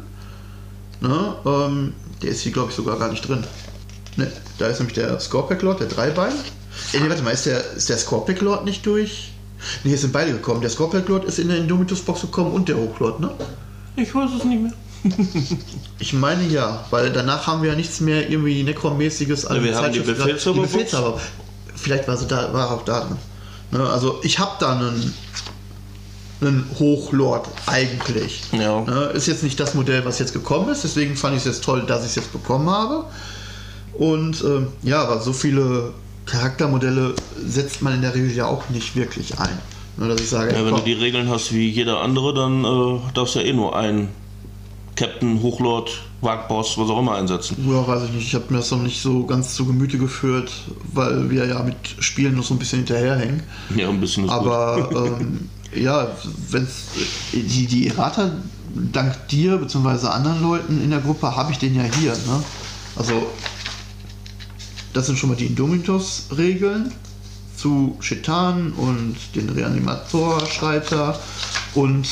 ne, ähm, der ist hier glaube ich sogar gar nicht drin. Ne, da ist nämlich der Scorpack Lord, der Dreibein. Ey, nee, warte mal, ist der, ist der Scorpack Lord nicht durch? Ne, hier sind beide gekommen. Der Scorpack Lord ist in der Indomitus Box gekommen und der Hochlord, ne? Ich weiß es nicht mehr. Ich meine ja, weil danach haben wir ja nichts mehr irgendwie Necron-mäßiges an Ja, wir haben die Zeitschriften- Befehlshaber- die Befehlshaber. Vielleicht war sie da, war auch da drin. Ne, also ich habe da einen, einen Hochlord eigentlich. Ja. Ne, ist jetzt nicht das Modell, was jetzt gekommen ist, deswegen fand ich es jetzt toll, dass ich es jetzt bekommen habe. Und ähm, ja, aber so viele Charaktermodelle setzt man in der Regel ja auch nicht wirklich ein. Ne, dass ich sage, Ja, wenn du komm, die Regeln hast wie jeder andere, dann äh, darfst du ja eh nur einen Captain, Hochlord, Wagboss, was auch immer einsetzen. Ja, weiß ich nicht. Ich habe mir das noch nicht so ganz zu Gemüte geführt, weil wir ja mit Spielen noch so ein bisschen hinterherhängen. Ja, ein bisschen ist Aber ähm, ja, wenn die, die Errata, dank dir bzw. anderen Leuten in der Gruppe, habe ich den ja hier. Ne? Also, das sind schon mal die Indomitus-Regeln zu Chetan und den Reanimator-Schreiter und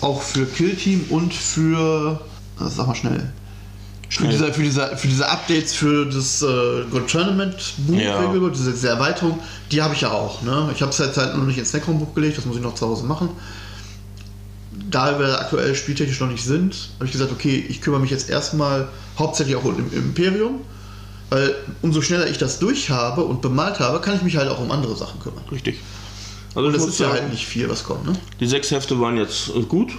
auch für Killteam und für, sag mal schnell, für diese, für, diese, für diese Updates für das äh, Good Tournament Buch, Ja. Diese, diese Erweiterung, die habe ich ja auch. Ne? Ich habe es jetzt halt noch nicht ins Necron Buch gelegt, das muss ich noch zu Hause machen. Da wir aktuell spieltechnisch noch nicht sind, habe ich gesagt, okay, ich kümmere mich jetzt erstmal hauptsächlich auch um im Imperium, weil umso schneller ich das durch habe und bemalt habe, kann ich mich halt auch um andere Sachen kümmern. richtig. Also Und das ist ja halt nicht viel, was kommt. Ne? die sechs Hefte waren jetzt äh, gut.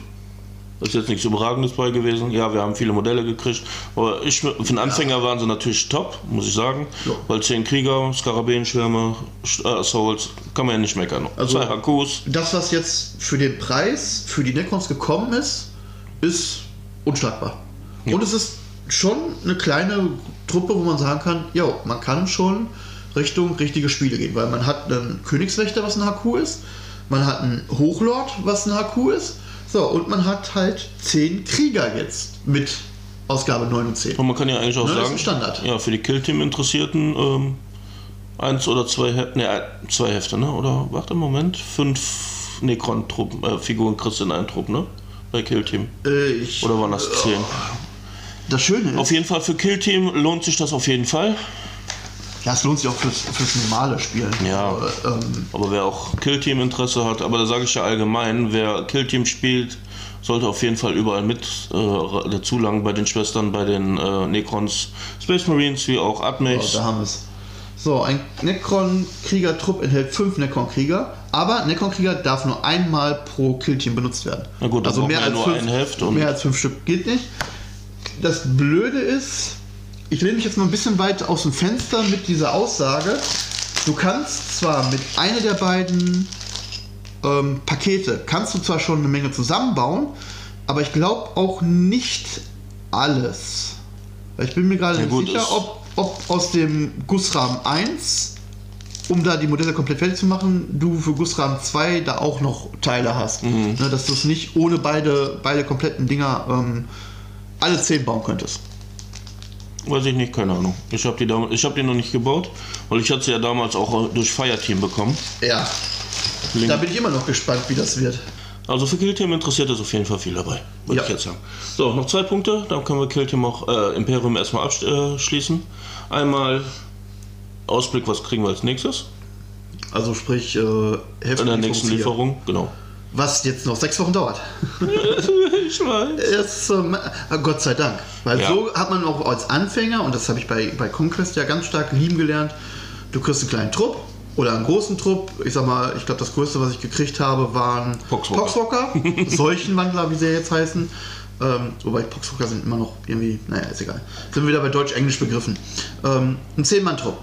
Ist jetzt nichts Überragendes bei gewesen. Ja, wir haben viele Modelle gekriegt. Aber ich, für einen Anfänger waren sie natürlich top, muss ich sagen. Ja. Weil zehn Krieger, Skarabäenschwärme, Sch- äh, Souls, kann man ja nicht meckern. Also- Zwei Hakus. Das, was jetzt für den Preis für die Necrons gekommen ist, ist unschlagbar. Ja. Und es ist schon eine kleine Truppe, wo man sagen kann, ja, man kann schon Richtung richtige Spiele gehen, weil man hat einen Königswächter, was ein HQ ist, man hat einen Hochlord, was ein HQ ist, so, und man hat halt zehn Krieger jetzt mit Ausgabe 9 und 10. Und man kann ja eigentlich auch Ne, sagen, Standard. ja, für die Killteam-Interessierten ähm, eins oder zwei Hefte, ne, äh, zwei Hefte, ne? Oder warte, Moment, fünf Necron-Truppen, äh, Figuren kriegst du in einen Trupp, ne? Bei Killteam. Äh, ich, Oder waren das zehn? das Schöne ist, Auf jeden Fall für Killteam lohnt sich das auf jeden Fall. Ja, es lohnt sich auch fürs, fürs normale Spielen. Ja. Aber, ähm, Aber wer auch Killteam-Interesse hat, aber da sage ich ja allgemein, wer Killteam spielt, sollte auf jeden Fall überall mit äh, dazu langen, bei den Schwestern, bei den äh, Necrons, Space Marines, wie auch Oh, Admechs. da haben wir es. So, ein Necron-Krieger-Trupp enthält fünf Necron-Krieger, aber Necron-Krieger darf nur einmal pro Killteam benutzt werden. Na gut, also mehr als, fünf, ein Heft und- mehr als fünf Stück geht nicht. Das Blöde ist, ich lehne mich jetzt mal ein bisschen weit aus dem Fenster mit dieser Aussage. Du kannst zwar mit einer der beiden ähm, Pakete, kannst du zwar schon eine Menge zusammenbauen, aber ich glaube auch nicht alles. Weil ich bin mir gerade Ja, nicht sicher, ob, ob aus dem Gussrahmen 1, um da die Modelle komplett fertig zu machen, du für Gussrahmen 2 da auch noch Teile hast. Mhm. Ne, dass du es nicht ohne beide, beide kompletten Dinger ähm, alle 10 bauen könntest. Weiß ich nicht, keine Ahnung. Ich habe die, ich hab die noch nicht gebaut, weil ich hatte sie ja damals auch durch Fireteam bekommen. Ja, Link- da bin ich immer noch gespannt, wie das wird. Also für Killteam interessiert ist auf jeden Fall viel dabei, würde Ja. ich jetzt sagen. So, noch zwei Punkte, dann können wir Killteam auch äh, Imperium erstmal abschließen. Einmal Ausblick, was kriegen wir als nächstes? Also sprich, äh, Heft In der nächsten. Lieferung, genau. Was jetzt noch sechs Wochen dauert. ich weiß. Das, ähm, Gott sei Dank. Weil Ja. so hat man auch als Anfänger, und das habe ich bei, bei Conquest ja ganz stark lieben gelernt, du kriegst einen kleinen Trupp oder einen großen Trupp. Ich sag mal, ich glaube, das größte, was ich gekriegt habe, waren Poxwalker. Poxwalker, Seuchenwandler, wie sie jetzt heißen. Ähm, wobei Poxwalker sind immer noch irgendwie, naja, ist egal. Sind wir wieder bei Deutsch-Englisch begriffen. Ähm, ein 10-Mann-Trupp.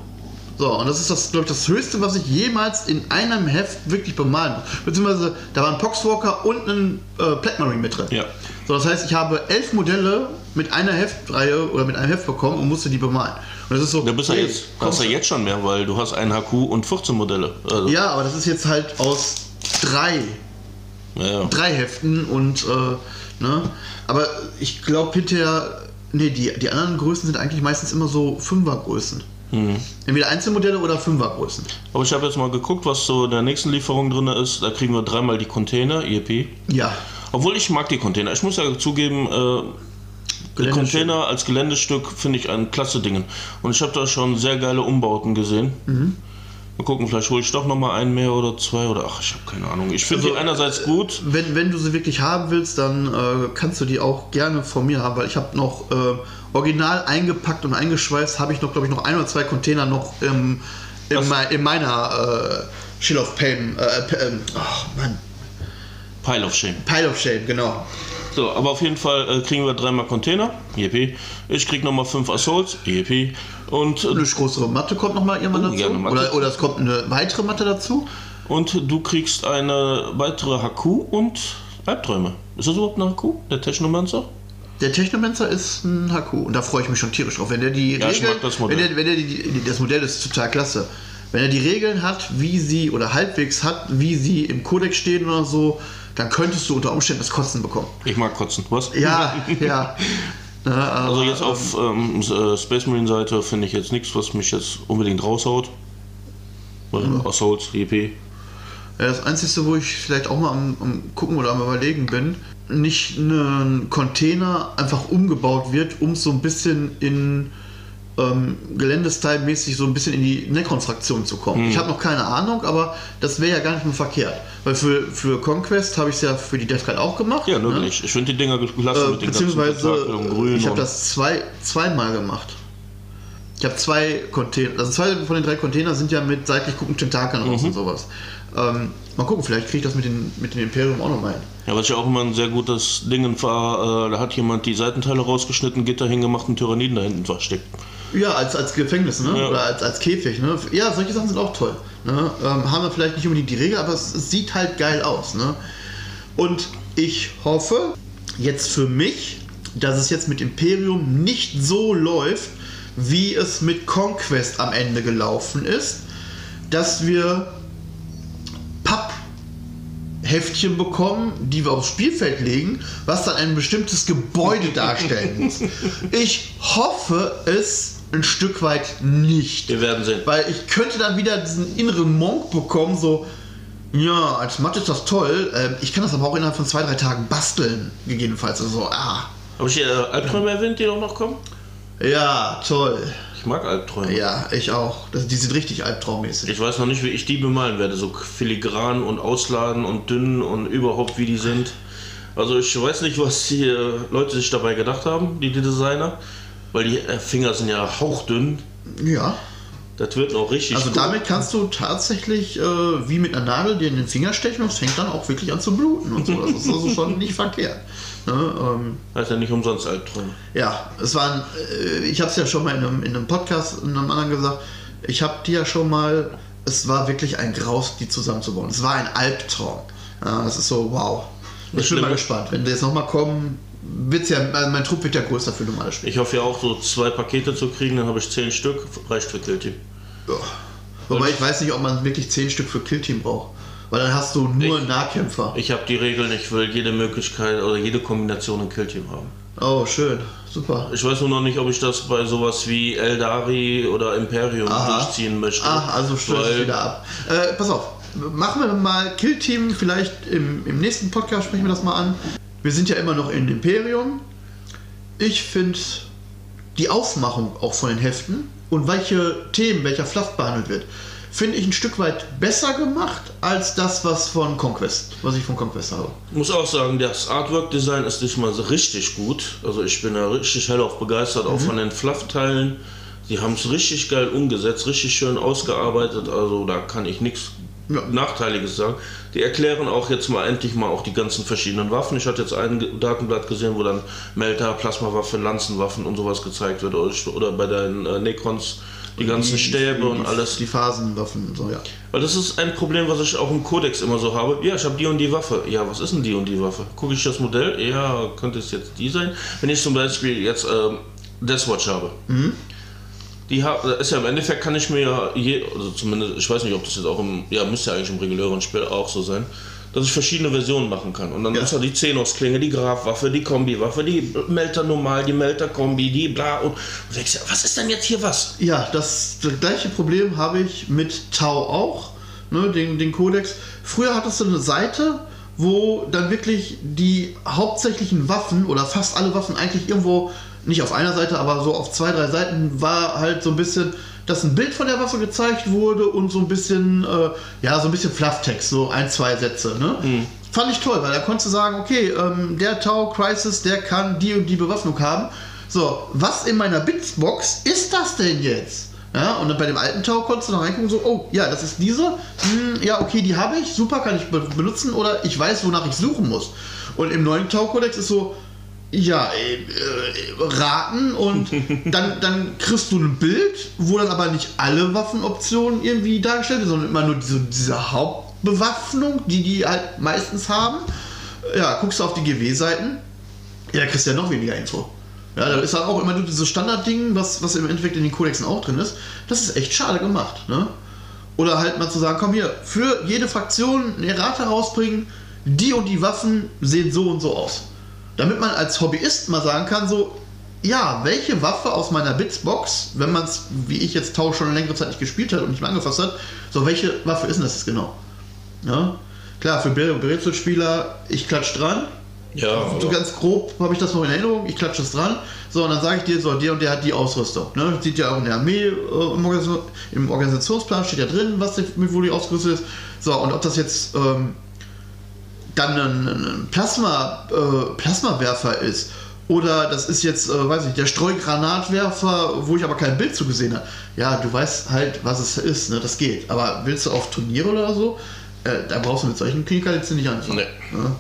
So, und das ist das, glaube ich, das Höchste, was ich jemals in einem Heft wirklich bemalen muss. Beziehungsweise, da waren Poxwalker und ein äh, Black Marine mit drin. Ja. So, das heißt, ich habe elf Modelle mit einer Heftreihe oder mit einem Heft bekommen und musste die bemalen. Und das ist so. Da bist du hey, jetzt, hast du jetzt schon mehr, weil du hast einen HQ und 14 Modelle. Also, Ja, aber das ist jetzt halt aus drei, ja, ja. drei Heften und, äh, ne? Aber ich glaube hinterher, nee, die, die anderen Größen sind eigentlich meistens immer so Fünfergrößen. Mhm. Entweder Einzelmodelle oder Fünfergrößen. Aber ich habe jetzt mal geguckt, was so in der nächsten Lieferung drin ist. Da kriegen wir dreimal die Container, IEP. Ja. Obwohl ich mag die Container. Ich muss ja zugeben, äh. Container als Geländestück finde ich ein klasse Ding. Und ich habe da schon sehr geile Umbauten gesehen. Mhm. Mal gucken, vielleicht hole ich doch noch mal einen mehr oder zwei oder ach, ich habe keine Ahnung. Ich finde Also, die einerseits gut. Wenn, wenn du sie wirklich haben willst, dann äh, kannst du die auch gerne von mir haben, weil ich habe noch äh, original eingepackt und eingeschweißt, habe ich noch, glaube ich, noch ein oder zwei Container noch im, in, Was? mei- in meiner äh, Shield of Pain, äh, ähm, ach Mann, Pile of Shame. Pile of Shame, genau. So, aber auf jeden Fall äh, kriegen wir dreimal Container, IEP. Ich krieg nochmal fünf Assaults, IEP. Und, äh, Eine größere Matte kommt nochmal irgendwann Oh, dazu. Oder, oder es kommt eine weitere Matte dazu. und du kriegst eine weitere HQ und Albträume. Ist das überhaupt eine HQ? Der Technomancer? Der Technomancer ist ein HQ und da freue ich mich schon tierisch drauf. Wenn der die Ja, ich Regeln, mag das Modell. wenn der, wenn der die, das Modell ist total klasse. Wenn er die Regeln hat, wie sie oder halbwegs hat, wie sie im Kodex stehen oder so, dann könntest du unter Umständen das Kotzen bekommen. Ich mag kotzen. Was? Ja, ja. Also jetzt auf ähm, äh, Space Marine Seite finde ich jetzt nichts, was mich jetzt unbedingt raushaut. Weil Assaults, IEP. Ja, das Einzige, wo ich vielleicht auch mal am, am gucken oder am überlegen bin, nicht ein Container einfach umgebaut wird, um so ein bisschen in ähm, Geländestyle-mäßig so ein bisschen in die Necron-Fraktion zu kommen. Hm. Ich habe noch keine Ahnung, aber das wäre ja gar nicht mehr verkehrt. Weil für, für Conquest habe ich es ja für die Death Guard auch gemacht. Ja, ne? Ich finde die Dinger klasse Äh, mit den beziehungsweise, Grün. ich habe das zwei, zweimal gemacht. Ich habe zwei Container, also zwei von den drei Containern sind ja mit seitlich guckenden Tentakeln Mhm. raus und sowas. Ähm, mal gucken, vielleicht kriege ich das mit, den, mit dem Imperium auch noch mal hin. Ja, was ich auch immer ein sehr gutes Ding war, äh, da hat jemand die Seitenteile rausgeschnitten, Gitter hingemacht und Tyranniden da hinten versteckt. Ja, als, als Gefängnis, ne? Ja. Oder als, als Käfig, ne? Ja, solche Sachen sind auch toll. Ne? Ähm, haben wir vielleicht nicht unbedingt die Regel, aber es, es sieht halt geil aus, ne? Und ich hoffe jetzt für mich, dass es jetzt mit Imperium nicht so läuft, wie es mit Conquest am Ende gelaufen ist, dass wir Pappheftchen bekommen, die wir aufs Spielfeld legen, was dann ein bestimmtes Gebäude darstellen muss. Ich hoffe es ein Stück weit nicht. Wir werden sehen. Weil ich könnte dann wieder diesen inneren Monk bekommen, so, ja, als Mathe ist das toll, ähm, ich kann das aber auch innerhalb von zwei, drei Tagen basteln, gegebenenfalls. Also so, ah, Habe ich hier äh, Albträume erwähnt, die noch kommen? ja, toll. Ich mag Albträume. Ja, ich auch. Das, die sind richtig albtraummäßig. Ich weiß noch nicht, wie ich die bemalen werde. So filigran und ausladen und dünn und überhaupt wie die sind. Also ich weiß nicht, was die äh, Leute sich dabei gedacht haben, die Designer. Weil die äh, Finger sind ja hauchdünn. Ja. Das wird noch richtig Also gut. damit kannst du tatsächlich äh, wie mit einer Nadel dir in den Finger stechen und es fängt dann auch wirklich an zu bluten und so. Das ist also schon nicht verkehrt. Ne, ähm, Heißt ja nicht umsonst Albträume. ja, es waren, äh, ich habe es ja schon mal in einem, in einem Podcast in einem anderen gesagt, ich habe die ja schon mal, es war wirklich ein Graus, die zusammenzubauen. Es war ein Albtraum. Ja, das ist so, wow. Ich bin mal gespannt. Wenn die jetzt nochmal kommen, wird's ja, also mein Trupp wird ja größer für normale Spiele. Ich hoffe ja auch so zwei Pakete zu kriegen, dann habe ich zehn Stück, reicht für Killteam. Ja. Wobei ich weiß nicht, ob man wirklich 10 Stück für Killteam braucht. Weil dann hast du nur Ich- Nahkämpfer. Ich habe die Regeln, ich will jede Möglichkeit oder jede Kombination in Killteam haben. Oh, schön. Super. Ich weiß nur noch nicht, ob ich das bei sowas wie Eldari oder Imperium Aha. durchziehen möchte. Ach, also stößt es wieder ab. Äh, pass auf. Machen wir mal Killteam, vielleicht im, im nächsten Podcast sprechen wir das mal an. Wir sind ja immer noch in Imperium. Ich finde die Aufmachung auch von den Heften und welche Themen, welcher Fluff behandelt wird, finde ich ein Stück weit besser gemacht als das, was von Conquest, was ich von Conquest habe. muss auch sagen, das Artwork-Design ist nicht mal so richtig gut. Also ich bin da richtig hellauf begeistert, Mhm. auch von den Fluff-Teilen. Die haben es richtig geil umgesetzt, richtig schön ausgearbeitet. Also da kann ich nichts ja. Nachteiliges sagen. Die erklären auch jetzt mal endlich mal auch die ganzen verschiedenen Waffen. Ich hatte jetzt ein Datenblatt gesehen, wo dann Melter, Plasmawaffe, Lanzenwaffen und sowas gezeigt wird. Oder bei den äh, Necrons die ganzen die, Stäbe die, und alles. Die Phasenwaffen und so, ja. Weil das ist ein Problem, was ich auch im Kodex immer so habe. Ja, ich habe die und die Waffe. Ja, was ist denn die und die Waffe? Gucke ich das Modell? Ja, könnte es jetzt die sein? Wenn ich zum Beispiel jetzt ähm, Deathwatch habe. Mhm die ist ja im Endeffekt kann ich mir ja je, also zumindest, ich weiß nicht, ob das jetzt auch im, ja, müsste ja eigentlich im regulären Spiel auch so sein, dass ich verschiedene Versionen machen kann. Und dann ja. ist da die Xenos-Klinge, die Graf-Waffe, die Kombi-Waffe, die Melter normal, die Melter-Kombi, die bla und du denkst ja, was ist denn jetzt hier was? Ja, das, das gleiche Problem habe ich mit Tau auch, ne, den, den Codex. Früher hattest du eine Seite, wo dann wirklich die hauptsächlichen Waffen oder fast alle Waffen eigentlich irgendwo nicht auf einer Seite, aber so auf zwei, drei Seiten war halt so ein bisschen, dass ein Bild von der Waffe gezeigt wurde und so ein bisschen, äh, ja, so ein bisschen Flufftext, so ein, zwei Sätze, ne? Mhm. Fand ich toll, weil da konntest du sagen, okay, ähm, der Tau Crisis, der kann die und die Bewaffnung haben. So, was in meiner Bitsbox ist das denn jetzt? Ja, und dann bei dem alten Tau konntest du dann reingucken, so, oh, ja, das ist diese. Hm, ja, okay, die habe ich, super, kann ich benutzen oder ich weiß, wonach ich suchen muss. Und im neuen Tau-Kodex ist so, ja, äh, äh, raten und dann, dann kriegst du ein Bild, wo dann aber nicht alle Waffenoptionen irgendwie dargestellt werden, sondern immer nur diese, diese Hauptbewaffnung, die die halt meistens haben. Ja, guckst du auf die GW-Seiten, ja, kriegst du ja noch weniger Info. Ja, da ist dann auch immer dieses Standardding, was, was im Endeffekt in den Kodexen auch drin ist. Das ist echt schade gemacht. Ne? Oder halt mal zu sagen, komm hier, für jede Fraktion eine Errata rausbringen, die und die Waffen sehen so und so aus damit man als Hobbyist mal sagen kann, so, ja, welche Waffe aus meiner Bitsbox, wenn man es, wie ich jetzt Tau schon längere Zeit nicht gespielt hat und nicht mehr angefasst hat, so, welche Waffe ist denn das genau? Ja? Klar, für Brezelspieler, ich klatsch dran. Ja. So ganz grob habe ich das noch in Erinnerung, ich klatsche es dran. So, und dann sage ich dir, so, der und der hat die Ausrüstung. Ne? Sieht ja auch in der Armee, äh, im, Organisation, im, Organisationsplan steht ja drin, was die, wo die ausgerüstet ist. So, und ob das jetzt ähm, dann ein, ein Plasma, äh, Plasmawerfer ist oder das ist jetzt, äh, weiß ich, der Streugranatwerfer, wo ich aber kein Bild zu gesehen habe. Ja, du weißt halt, was es ist, ne? das geht. Aber willst du auf Turniere oder so, äh, da brauchst du mit solchen Klinkerlitzen nicht anfangen. Nee. Ja?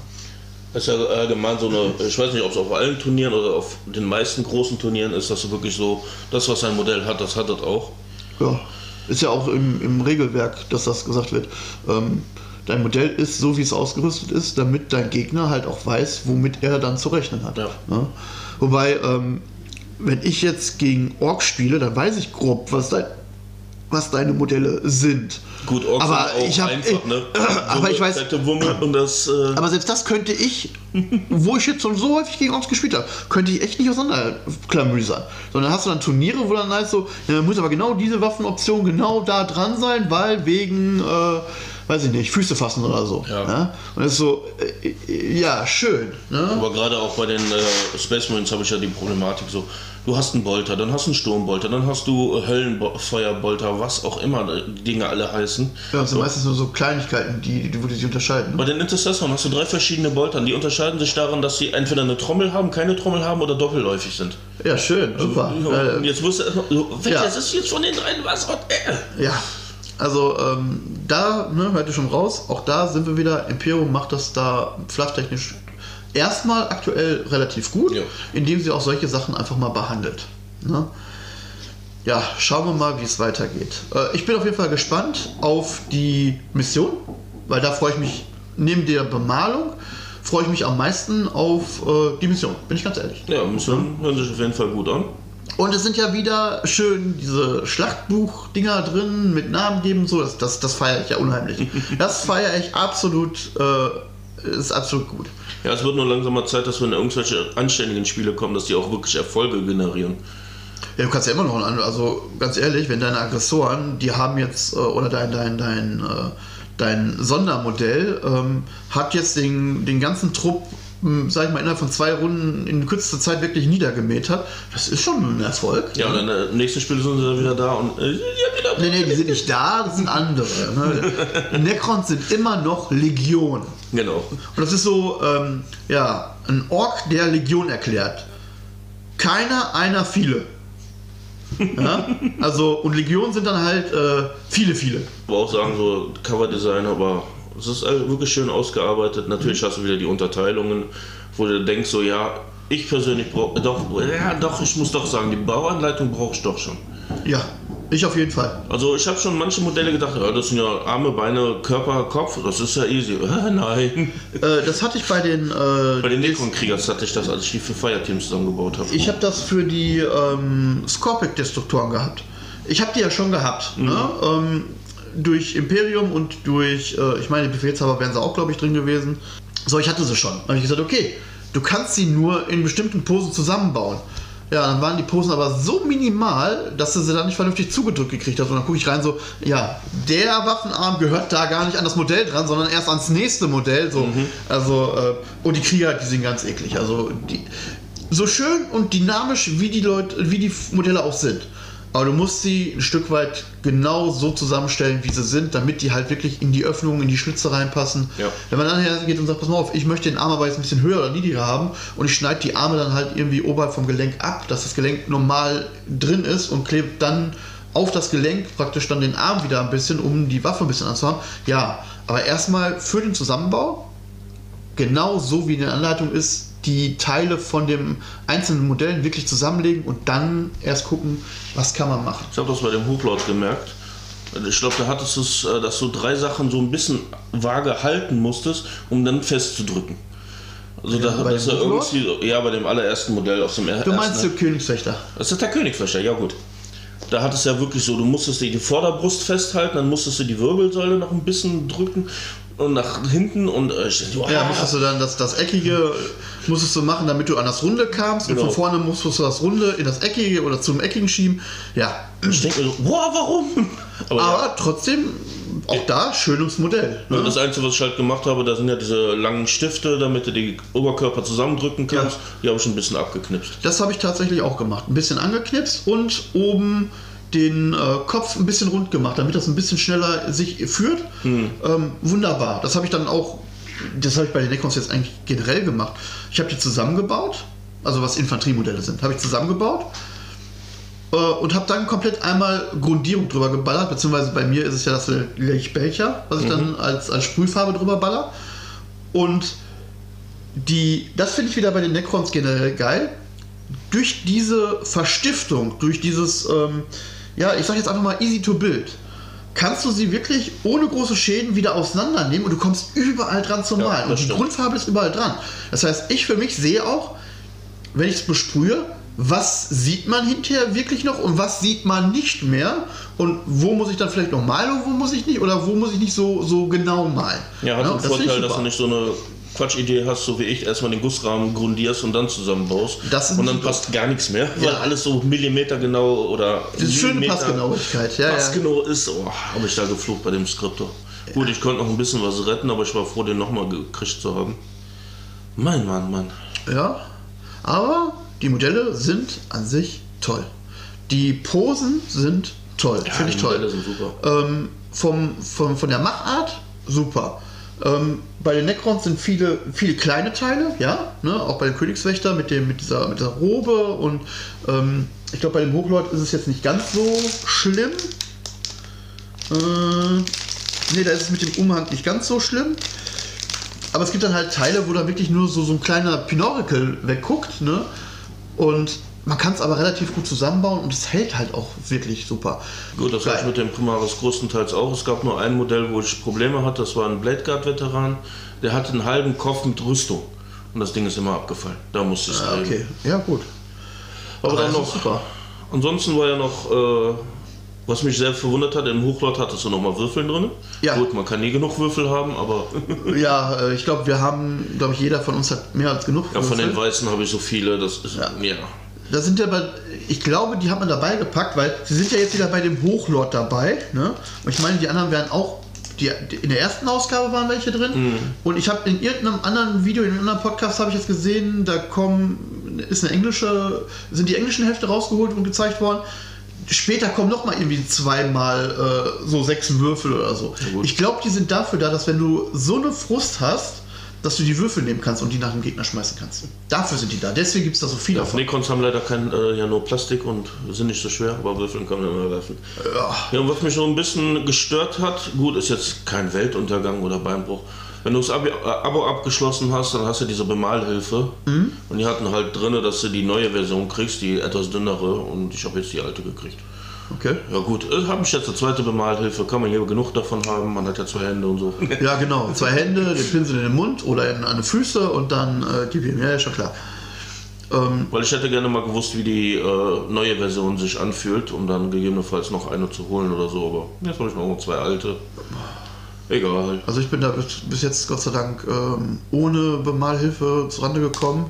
Das ist ja allgemein so eine, ich weiß nicht, ob es auf allen Turnieren oder auf den meisten großen Turnieren ist, dass du wirklich so, das, was ein Modell hat, das hat das auch. Ja, ist ja auch im, im Regelwerk, dass das gesagt wird. Ähm, dein Modell ist so, wie es ausgerüstet ist, damit dein Gegner halt auch weiß, womit er dann zu rechnen hat. Ja. Ne? Wobei, ähm, wenn ich jetzt gegen Ork spiele, dann weiß ich grob, was dein was deine Modelle sind. Gut, Orks aber auch ich hab, einfach, ne? aber ich weiß, das, äh aber selbst das könnte ich, wo ich jetzt schon so häufig gegen Orks gespielt habe, könnte ich echt nicht auseinanderklamüsern. Sondern hast du dann Turniere, wo dann heißt so, ja, muss aber genau diese Waffenoption genau da dran sein, weil wegen äh, weiß ich nicht, Füße fassen oder so. Ja. ja? Und das ist so, äh, ja, schön. Ne? Aber gerade auch bei den äh, Space Marines habe ich ja die Problematik so, du hast einen Bolter, dann hast du einen Sturmbolter, dann hast du äh, Höllenfeuerbolter, was auch immer die Dinge alle heißen. Ja, das sind so. meistens nur so Kleinigkeiten, die, die, die sich unterscheiden. Ne? Bei den Intercessoren hast du drei verschiedene Boltern, die unterscheiden sich daran, dass sie entweder eine Trommel haben, keine Trommel haben oder doppelläufig sind. Ja, schön, super. Ja, und jetzt wusste welches ja. ist jetzt von den dreien was? Äh. Ja, also ähm, da, ne, hört ihr schon raus, auch da sind wir wieder, Imperium macht das da flufftechnisch erstmal aktuell relativ gut, ja. indem sie auch solche Sachen einfach mal behandelt. Ne? Ja, schauen wir mal, wie es weitergeht. Äh, ich bin auf jeden Fall gespannt auf die Mission, weil da freue ich mich, neben der Bemalung, freue ich mich am meisten auf äh, die Mission, bin ich ganz ehrlich. Ja, Mission hören sich auf jeden Fall gut an. Und es sind ja wieder schön diese Schlachtbuch-Dinger drin mit Namen geben, so. Das, das, das feiere ich ja unheimlich. Das feiere ich absolut, äh, ist absolut gut. Ja, es wird nur langsam mal Zeit, dass wir in irgendwelche anständigen Spiele kommen, dass die auch wirklich Erfolge generieren. Ja, du kannst ja immer noch, also ganz ehrlich, wenn deine Aggressoren, die haben jetzt, äh, oder dein, dein, dein, äh, dein Sondermodell ähm, hat jetzt den, den ganzen Trupp sag ich mal, innerhalb von zwei Runden in kürzester Zeit wirklich niedergemäht hat, das ist schon ein Erfolg. Ja, und im nächsten Spiel sind sie dann wieder da und. Äh, ja, nee, nee, die sind nicht da, das sind andere. Ne? Necrons sind immer noch Legion. Genau. Und das ist so, ähm, ja, ein Ork, der Legion erklärt. Keiner, einer, viele. Ja? Also, und Legion sind dann halt äh, viele, viele. Ich würde auch sagen, so Coverdesign, aber es ist halt wirklich schön ausgearbeitet. Natürlich hast du wieder die Unterteilungen, wo du denkst, so ja, ich persönlich brauche doch, ja doch, ich muss doch sagen, die Bauanleitung brauche ich doch schon. Ja, ich auf jeden Fall. Also ich habe schon manche Modelle gedacht, ja, das sind ja Arme, Beine, Körper, Kopf, das ist ja easy. Äh, nein. Äh, das hatte ich bei den. Äh, Bei den Necron-Kriegers hatte ich das, als ich die für Fireteam zusammengebaut habe. ich habe das für die ähm, Scorpic-Destruktoren gehabt. Ich habe die ja schon gehabt. Ne? Ähm, durch Imperium und durch, äh, ich meine, Befehlshaber wären sie auch, glaube ich, drin gewesen. So, ich hatte sie schon. Dann habe ich gesagt, okay, du kannst sie nur in bestimmten Posen zusammenbauen. Ja, dann waren die Posen aber so minimal, dass du sie dann nicht vernünftig zugedrückt gekriegt hast. Und dann gucke ich rein so, ja, der Waffenarm gehört da gar nicht an das Modell dran, sondern erst ans nächste Modell. So, also, äh, und die Krieger, die sind ganz eklig. Also, die, so schön und dynamisch, wie die Leute, wie die Modelle auch sind. Aber du musst sie ein Stück weit genau so zusammenstellen, wie sie sind, damit die halt wirklich in die Öffnungen, in die Schlitze reinpassen. Ja. Wenn man dann hergeht und sagt, pass mal auf, ich möchte den Arm aber jetzt ein bisschen höher oder niedriger haben und ich schneide die Arme dann halt irgendwie oberhalb vom Gelenk ab, dass das Gelenk normal drin ist und klebt dann auf das Gelenk praktisch dann den Arm wieder ein bisschen, um die Waffe ein bisschen anzuhaben. Ja, aber erstmal für den Zusammenbau, genau so wie in der Anleitung ist, die Teile von dem einzelnen Modellen wirklich zusammenlegen und dann erst gucken, was kann man machen. Ich habe das bei dem Hochlord gemerkt. Ich glaube, da hattest du es, äh, dass du drei Sachen so ein bisschen vage halten musstest, um dann festzudrücken. Also Ja, da, bei ist irgendwie, ja, bei dem allerersten Modell aus dem er- Du meinst ersten. der Königswächter? Das ist der Königswächter, ja gut. Da hat es ja wirklich so, du musstest dir die Vorderbrust festhalten, dann musstest du die Wirbelsäule noch ein bisschen drücken und nach hinten und äh, wow. Ja, musstest du dann das, das Eckige musstest du machen, damit du an das Runde kamst Genau. und von vorne musstest du das Runde in das Eckige oder zum Eckigen schieben. Ja, ich denke mir so, wow, warum? Aber ja. aber trotzdem auch da schönes Modell. Ja, Ne? Das Einzige, was ich halt gemacht habe, da sind ja diese langen Stifte, damit du die Oberkörper zusammendrücken kannst. Ja. Die habe ich ein bisschen abgeknipst. Das habe ich tatsächlich auch gemacht. Ein bisschen angeknipst und oben den äh, Kopf ein bisschen rund gemacht, damit das ein bisschen schneller sich führt. Hm. Ähm, wunderbar. Das habe ich dann auch, das habe ich bei den Necrons jetzt eigentlich generell gemacht. Ich habe die zusammengebaut, also was Infanteriemodelle sind, habe ich zusammengebaut äh, und habe dann komplett einmal Grundierung drüber geballert, beziehungsweise bei mir ist es ja das Lechbelcher, was ich dann als, als Sprühfarbe drüber baller. Und die, das finde ich wieder bei den Necrons generell geil. Durch diese Verstiftung, durch dieses, ähm, ja, ich sag jetzt einfach mal easy to build, kannst du sie wirklich ohne große Schäden wieder auseinandernehmen und du kommst überall dran zum Ja, Malen. Und die stimmt. Grundfarbe ist überall dran. Das heißt, ich für mich sehe auch, wenn ich es besprühe, was sieht man hinterher wirklich noch und was sieht man nicht mehr und wo muss ich dann vielleicht noch malen und wo muss ich nicht oder wo muss ich nicht so, so genau malen. Ja, hat den das finde ich Vorteil, dass du nicht so eine Quatschidee hast, so wie ich, erstmal den Gussrahmen grundierst und dann zusammenbaust. Und dann passt gar nichts mehr, weil Ja. alles so Millimeter genau oder Das ist schöne Passgenauigkeit, ja, ja. Passgenau ist, oh, habe ich da geflucht bei dem Skriptor. Gut, ich konnte noch ein bisschen was retten, aber ich war froh, den nochmal gekriegt zu haben. Mein Mann, Mann. Ja, aber die Modelle sind an sich toll. Die Posen sind toll, Ja, finde ich die toll. Modelle sind super. Ähm, vom, vom, von der Machart super. Ähm, bei den Necrons sind viele, viele kleine Teile, ja, ne? auch bei dem Königswächter mit, dem, mit, dieser, mit dieser Robe und ähm, ich glaube bei dem Hochlord ist es jetzt nicht ganz so schlimm. Äh, ne, da ist es mit dem Umhang nicht ganz so schlimm. Aber es gibt dann halt Teile, wo da wirklich nur so, so ein kleiner Pinorikel wegguckt, ne? Und man kann es aber relativ gut zusammenbauen und es hält halt auch wirklich super. Gut, das hatte ich mit dem Primaris größtenteils auch. Es gab nur ein Modell, wo ich Probleme hatte. Das war ein Blade Guard-Veteran. Der hatte einen halben Kopf mit Rüstung. Und das Ding ist immer abgefallen. Da musste ich es Ah, okay, ja gut. Aber dann das noch. ist super. Ansonsten war ja noch, äh, was mich sehr verwundert hat, im Hochlord hattest du nochmal Würfeln drin. Ja. Gut, man kann nie genug Würfel haben, aber Ja, äh, ich glaube, wir haben, glaube ich, jeder von uns hat mehr als genug. ja, von den Würfel. Weißen habe ich so viele. Das ist, ja. Ja. Da sind ja aber, ich glaube, die hat man dabei gepackt, weil sie sind ja jetzt wieder bei dem Hochlord dabei. Ne? Und ich meine, die anderen wären auch, die, in der ersten Ausgabe waren welche drin. Mhm. Und ich habe in irgendeinem anderen Video, in einem anderen Podcast habe ich jetzt gesehen, da kommen, ist eine englische, sind die englischen Hefte rausgeholt und gezeigt worden. Später kommen noch mal irgendwie zweimal äh, so sechs Würfel oder so. Ich glaube, die sind dafür da, dass wenn du so eine Frust hast, dass du die Würfel nehmen kannst und die nach dem Gegner schmeißen kannst. Dafür sind die da. Deswegen gibt es da so viele Ja, davon. Necrons haben leider kein, äh, ja nur Plastik und sind nicht so schwer, aber Würfeln kann man immer werfen. Ja. Ja, und was mich so ein bisschen gestört hat, gut, ist jetzt kein Weltuntergang oder Beinbruch. Wenn du das Abo, äh, Abo abgeschlossen hast, dann hast du diese Bemalhilfe. Und die hatten halt drin, dass du die neue Version kriegst, die etwas dünnere. Und ich habe jetzt die alte gekriegt. Okay. Ja gut, äh, habe ich jetzt eine zweite Bemalhilfe, kann man hier genug davon haben, man hat ja zwei Hände und so. Ja, genau. Zwei Hände, den Pinsel in den Mund oder in, an die Füße und dann äh, gib ihm. Ja, ist schon klar. Ähm, Weil ich hätte gerne mal gewusst, wie die äh, neue Version sich anfühlt, um dann gegebenenfalls noch eine zu holen oder so. Aber jetzt habe ich noch zwei alte. Egal. also ich bin da bis, bis jetzt Gott sei Dank ähm, ohne Bemalhilfe zurande gekommen.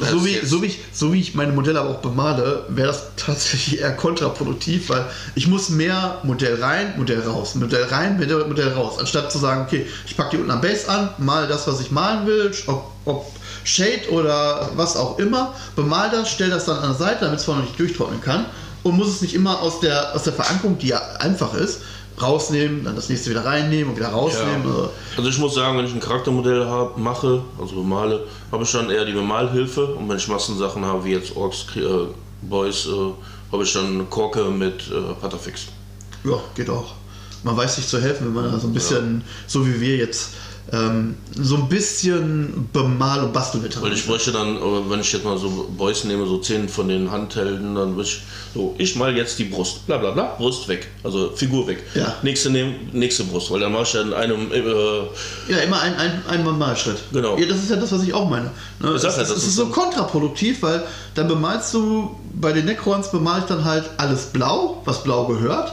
So wie, so, wie ich, so wie ich meine Modelle aber auch bemale, wäre das tatsächlich eher kontraproduktiv, weil ich muss mehr Modell rein, Modell raus, Modell rein, Modell, Modell raus, anstatt zu sagen, okay, ich packe die unten am Base an, mal das, was ich malen will, ob, ob Shade oder was auch immer, bemal das, stell das dann an der Seite, damit es vorne nicht durchtrocknen kann und muss es nicht immer aus der, aus der Verankerung, die ja einfach ist, rausnehmen, dann das nächste wieder reinnehmen und wieder rausnehmen. Also, Also ich muss sagen, wenn ich ein Charaktermodell hab, mache, also bemale, habe ich dann eher die Bemalhilfe und wenn ich Massensachen habe, wie jetzt Orks, äh, Boys, äh, habe ich dann Korke mit äh, Patafix. Ja, geht auch. Man weiß sich zu helfen, wenn man da so ein bisschen, so wie wir jetzt, ähm, so ein bisschen Bemal- und Bastelveteran Weil ich bräuchte dann, wenn ich jetzt mal so Boys nehme, so zehn von den Handhelden, dann würde ich so, ich mal jetzt die Brust, bla bla bla, Brust weg, also Figur weg. Ja. Nächste nehmen, nächste Brust, weil dann mache ich ja in einem, äh, Ja, immer ein, ein, ein Bemalschritt. Genau. Ja, das ist ja das, was ich auch meine. Ne? Sag ja, es, das ist ist so so- kontraproduktiv, weil dann bemalst du, bei den Necrons bemal ich dann halt alles blau, was blau gehört.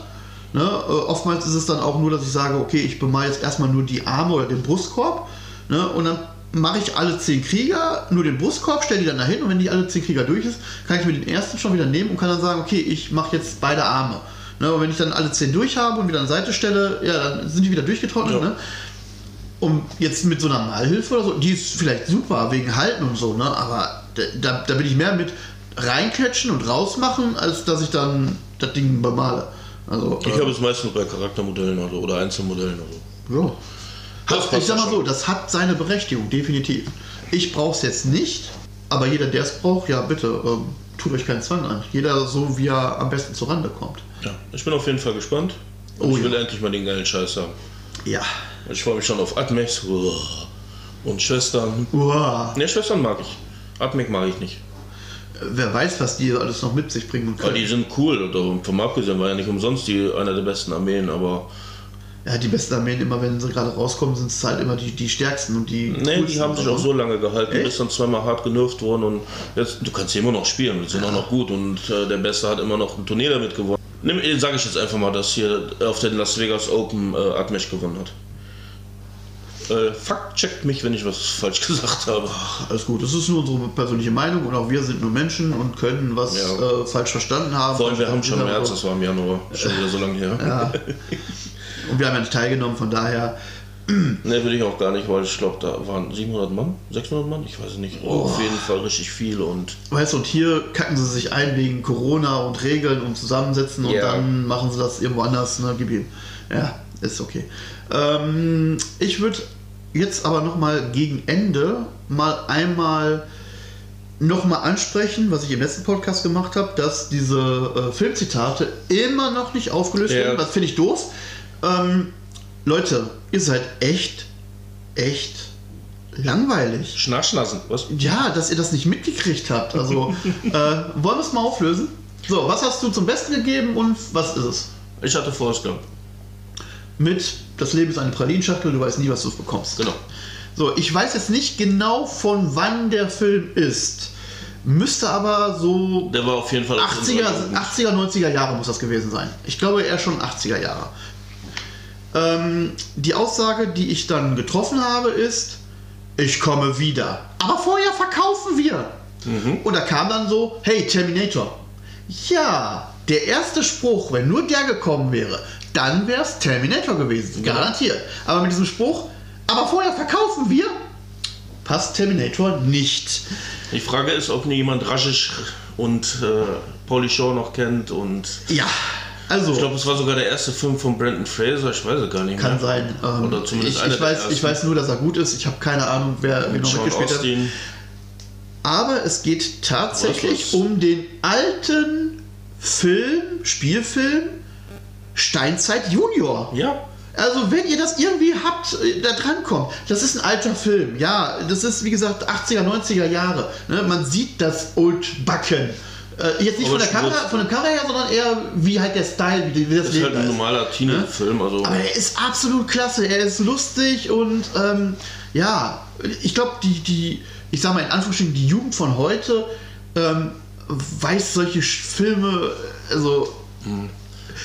Ne? Äh, Oftmals ist es dann auch nur, dass ich sage, okay, ich bemal jetzt erstmal nur die Arme oder den Brustkorb. Ne? Und dann mache ich alle zehn Krieger, nur den Brustkorb, stelle die dann dahin und wenn die alle zehn Krieger durch ist, kann ich mir den ersten schon wieder nehmen und kann dann sagen, okay, ich mache jetzt beide Arme. Ne? Und wenn ich dann alle zehn durch habe und wieder an die Seite stelle, ja, dann sind die wieder durchgetrocknet. Ja. Ne? Und jetzt mit so einer Malhilfe oder so, die ist vielleicht super wegen Halten und so, ne? aber da, da bin ich mehr mit reinquetschen und rausmachen, als dass ich dann das Ding bemale. Also, ich habe es meistens bei Charaktermodellen also, oder Einzelmodellen. Also. ja. Das Hat, ich sag mal so, das hat seine Berechtigung, definitiv. Ich brauche es jetzt nicht, aber jeder, der es braucht, ja bitte, ähm, tut euch keinen Zwang an. Jeder so, wie er am besten zurande kommt. Ja, ich bin auf jeden Fall gespannt. Und Oh ich will ja. endlich mal den geilen Scheiß haben. Ja. Ich freue mich schon auf Atmex und Schwestern. Uah. Ne, Schwestern mag ich. Atmec mag ich nicht. Wer weiß, was die alles noch mit sich bringen können. die sind cool. Und vom abgesehen war ja nicht umsonst die einer der besten Armeen, aber Ja, die besten Armeen, immer wenn sie gerade rauskommen, sind es halt immer die, die stärksten und die. nee, die haben sich auch so lange gehalten, Echt? bis dann zweimal hart genervt wurden und jetzt, du kannst sie immer noch spielen, die sind auch noch gut und äh, der Beste hat immer noch ein Turnier damit gewonnen. Sage ich jetzt einfach mal, dass hier auf den Las Vegas Open äh, Atmech gewonnen hat. Äh, Fakt checkt mich, wenn ich was falsch gesagt habe. Alles gut, das ist nur unsere persönliche Meinung und auch wir sind nur Menschen und können was Ja. äh, falsch verstanden haben. Vor allem, wir haben schon im März, das war im Januar, schon wieder so lange her. Ja. Und wir haben ja nicht teilgenommen, von daher. Ne, will ich auch gar nicht, weil ich glaube, da waren 700 Mann, 600 Mann, ich weiß nicht. Oh. Auf jeden Fall richtig viel und Weißt du, und hier kacken sie sich ein wegen Corona und Regeln und zusammensetzen und Ja. dann machen sie das irgendwo anders, ne, gib ihm. Ja, ist okay. Ähm, ich würde jetzt aber nochmal gegen Ende mal einmal nochmal ansprechen, was ich im letzten Podcast gemacht habe, dass diese äh, Filmzitate immer noch nicht aufgelöst Ja. werden. Das finde ich doof. Ähm, Leute, ihr seid echt, echt langweilig. Schnarchnasen, was? Ja, dass ihr das nicht mitgekriegt habt. Also, äh, wollen wir es mal auflösen? So, was hast du zum Besten gegeben und was ist es? Ich hatte Forrest Gump, Mit, das Leben ist eine Pralinschachtel, du weißt nie, was du bekommst. genau. So, ich weiß jetzt nicht genau, von wann der Film ist. Müsste aber so Der war auf jeden Fall aus 80er, unserer Jugend. 80er, 90er Jahre muss das gewesen sein. Ich glaube eher schon 80er Jahre. Ähm, die Aussage, die ich dann getroffen habe, ist, ich komme wieder. Aber vorher verkaufen wir. Und da kam dann so, hey Terminator. Ja, der erste Spruch, wenn nur der gekommen wäre, dann wäre es Terminator gewesen. Garantiert. Aber mit diesem Spruch, aber vorher verkaufen wir, passt Terminator nicht. Die Frage ist, ob jemand Raschisch und äh, Pauly Shaw noch kennt und Ja, Also, Ich glaube, es war sogar der erste Film von Brandon Fraser, ich weiß es gar nicht kann mehr. sein. Ähm, Oder zumindest ich, einer ich, weiß, ich weiß nur, dass er gut ist. Ich habe keine Ahnung, wer wie noch Sean mitgespielt hat. Aber es geht tatsächlich um den alten Film, Spielfilm Steinzeit Junior. Ja, Also wenn ihr das irgendwie habt, äh, da dran kommt, das ist ein alter Film, ja, das ist wie gesagt 80er, 90er Jahre. Ne? Man sieht das Old Backen. Äh, jetzt nicht Aber von der, Kamera, von der Kamera her, sondern eher wie halt der Style, wie, wie das ist halt Leben ein da ist. normaler Teenie-Film. Also, Aber er ist absolut klasse, er ist lustig und ähm, ja, ich glaube, die, die, ich sag mal in Anführungsstrichen, die Jugend von heute ähm, weiß solche Filme, also,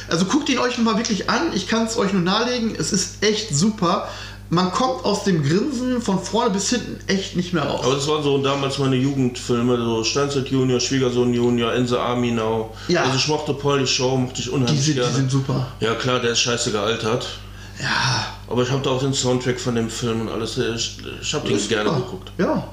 also guckt ihn euch mal wirklich an, ich kann es euch nur nahelegen, es ist echt super. Man kommt aus dem Grinsen von vorne bis hinten echt nicht mehr raus. aber das waren so damals meine Jugendfilme, so Steinzeit Junior, Schwiegersohn Junior, In the Army Now. Ja. Also ich mochte die Show, mochte ich Die unheimlich sind, die gerne. sind super. ja klar, der ist scheiße gealtert. Ja, Aber ich habe da auch den Soundtrack von dem Film und alles. Ich, ich habe den gerne geguckt. Ja.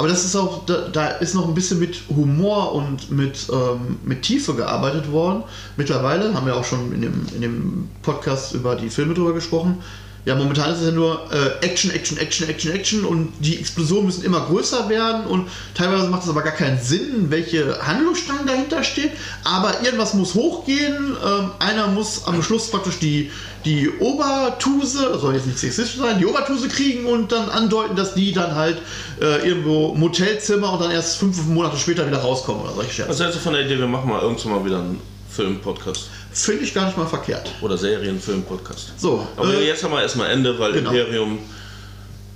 Aber das ist auch, da, da ist noch ein bisschen mit Humor und mit, ähm, mit Tiefe gearbeitet worden. Mittlerweile haben wir auch schon in dem, in dem Podcast über die Filme drüber gesprochen. Ja, momentan ist es ja nur äh, Action, Action, Action, Action, Action und die Explosionen müssen immer größer werden und teilweise macht es aber gar keinen Sinn, welche Handlungsstrang dahinter steht. Aber irgendwas muss hochgehen. Ähm, einer muss am Schluss praktisch die, die Obertuse, soll jetzt nicht sexistisch sein, die Obertuse kriegen und dann andeuten, dass die dann halt äh, irgendwo Motelzimmer und dann erst fünf Monate später wieder rauskommen oder solche Scherze. Was hältst du von der Idee, wir machen mal irgendwann mal wieder einen Film-Podcast Finde ich gar nicht mal verkehrt. oder Serien-Film-Podcast? So, Aber äh, jetzt haben wir erstmal Ende, weil genau. Imperium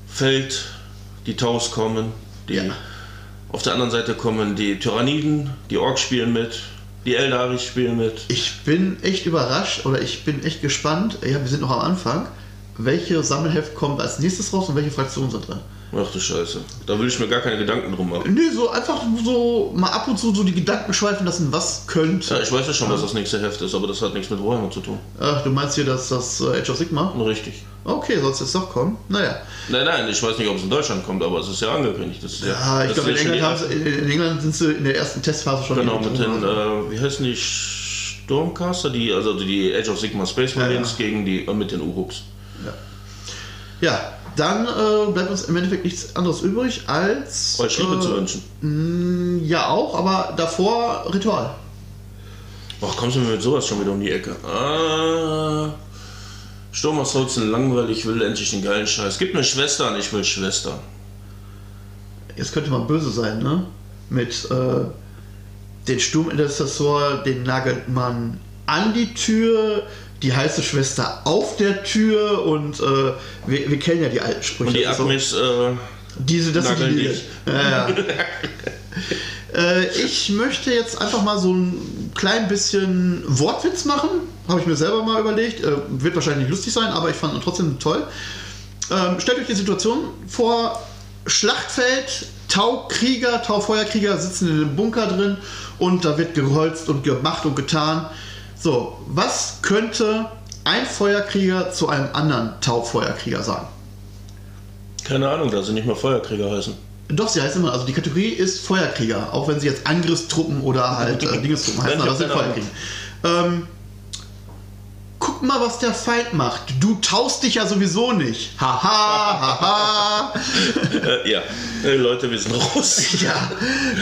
fällt, die Taus kommen, die Ja. auf der anderen Seite kommen die Tyranniden, die Orks spielen mit, die Eldaris spielen mit. Ich bin echt überrascht oder ich bin echt gespannt. Ja, wir sind noch am Anfang. Welche Sammelheft kommt als nächstes raus und welche Fraktionen sind drin? Ach du Scheiße. Da will ich mir gar keine Gedanken drum machen. Nö, so einfach so mal ab und zu so die Gedanken schweifen lassen, was könnte. Ja, ich weiß ja schon, was das nächste Heft ist, aber das hat nichts mit Warhammer zu tun. Ach, du meinst hier, dass das äh, Age of Sigma? Richtig. Okay, soll es jetzt doch kommen? Naja. Nein, nein, ich weiß nicht, ob es in Deutschland kommt, aber es ist ja angekündigt. Das ist ja, Ja, ich glaube, in England, sie, in England sind sie in der ersten Testphase schon. Genau, mit den, äh, wie heißen die Stormcaster, die, also die Age of Sigma Space Ja, Marines ja. gegen die, äh, mit den Uruks. Ja, dann äh, bleibt uns im Endeffekt nichts anderes übrig als. Euch Liebe äh, zu wünschen. mh, Ja, auch, aber davor Ritual. Ach, kommst du mir mit sowas schon wieder um die Ecke? Ah, Sturm aus Holzen langweilig, ich will endlich den geilen Scheiß. Gib mir Schwestern, ich will Schwestern. Jetzt könnte man böse sein, ne? Mit äh, den Sturmintercessor, den nagelt man an die Tür, die heiße Schwester auf der Tür und äh, wir, wir kennen ja die alten Sprüche. Und die Das ist so- Akmis, äh, Diese, das sind die dich. Ja, ja. äh, ich möchte jetzt einfach mal so ein klein bisschen Wortwitz machen. Habe ich mir selber mal überlegt. Äh, wird wahrscheinlich nicht lustig sein, aber ich fand ihn trotzdem toll. Ähm, stellt euch die Situation vor: Schlachtfeld, Taukrieger, Taufeuerkrieger sitzen in einem Bunker drin und da wird geholzt und gemacht und getan. So, was könnte ein Feuerkrieger zu einem anderen Taufeuerkrieger sagen? keine Ahnung, da sie nicht mal Feuerkrieger heißen. Doch, sie heißt immer, also die Kategorie ist Feuerkrieger, auch wenn sie jetzt Angriffstruppen oder halt äh, Dingestruppen heißen, aber das sind. Feuerkrieger. Ähm, guck mal, was der Feind macht. Du taust dich ja sowieso nicht. Haha, haha. Äh, ja, äh, Leute, wir sind raus. ja,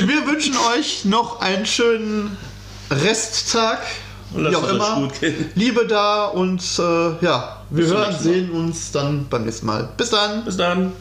wir wünschen euch noch einen schönen Resttag. Wie auch immer. gut gehen. Liebe da und äh, ja, wir Bis hören, sehen uns dann beim nächsten Mal. Bis dann. Bis dann.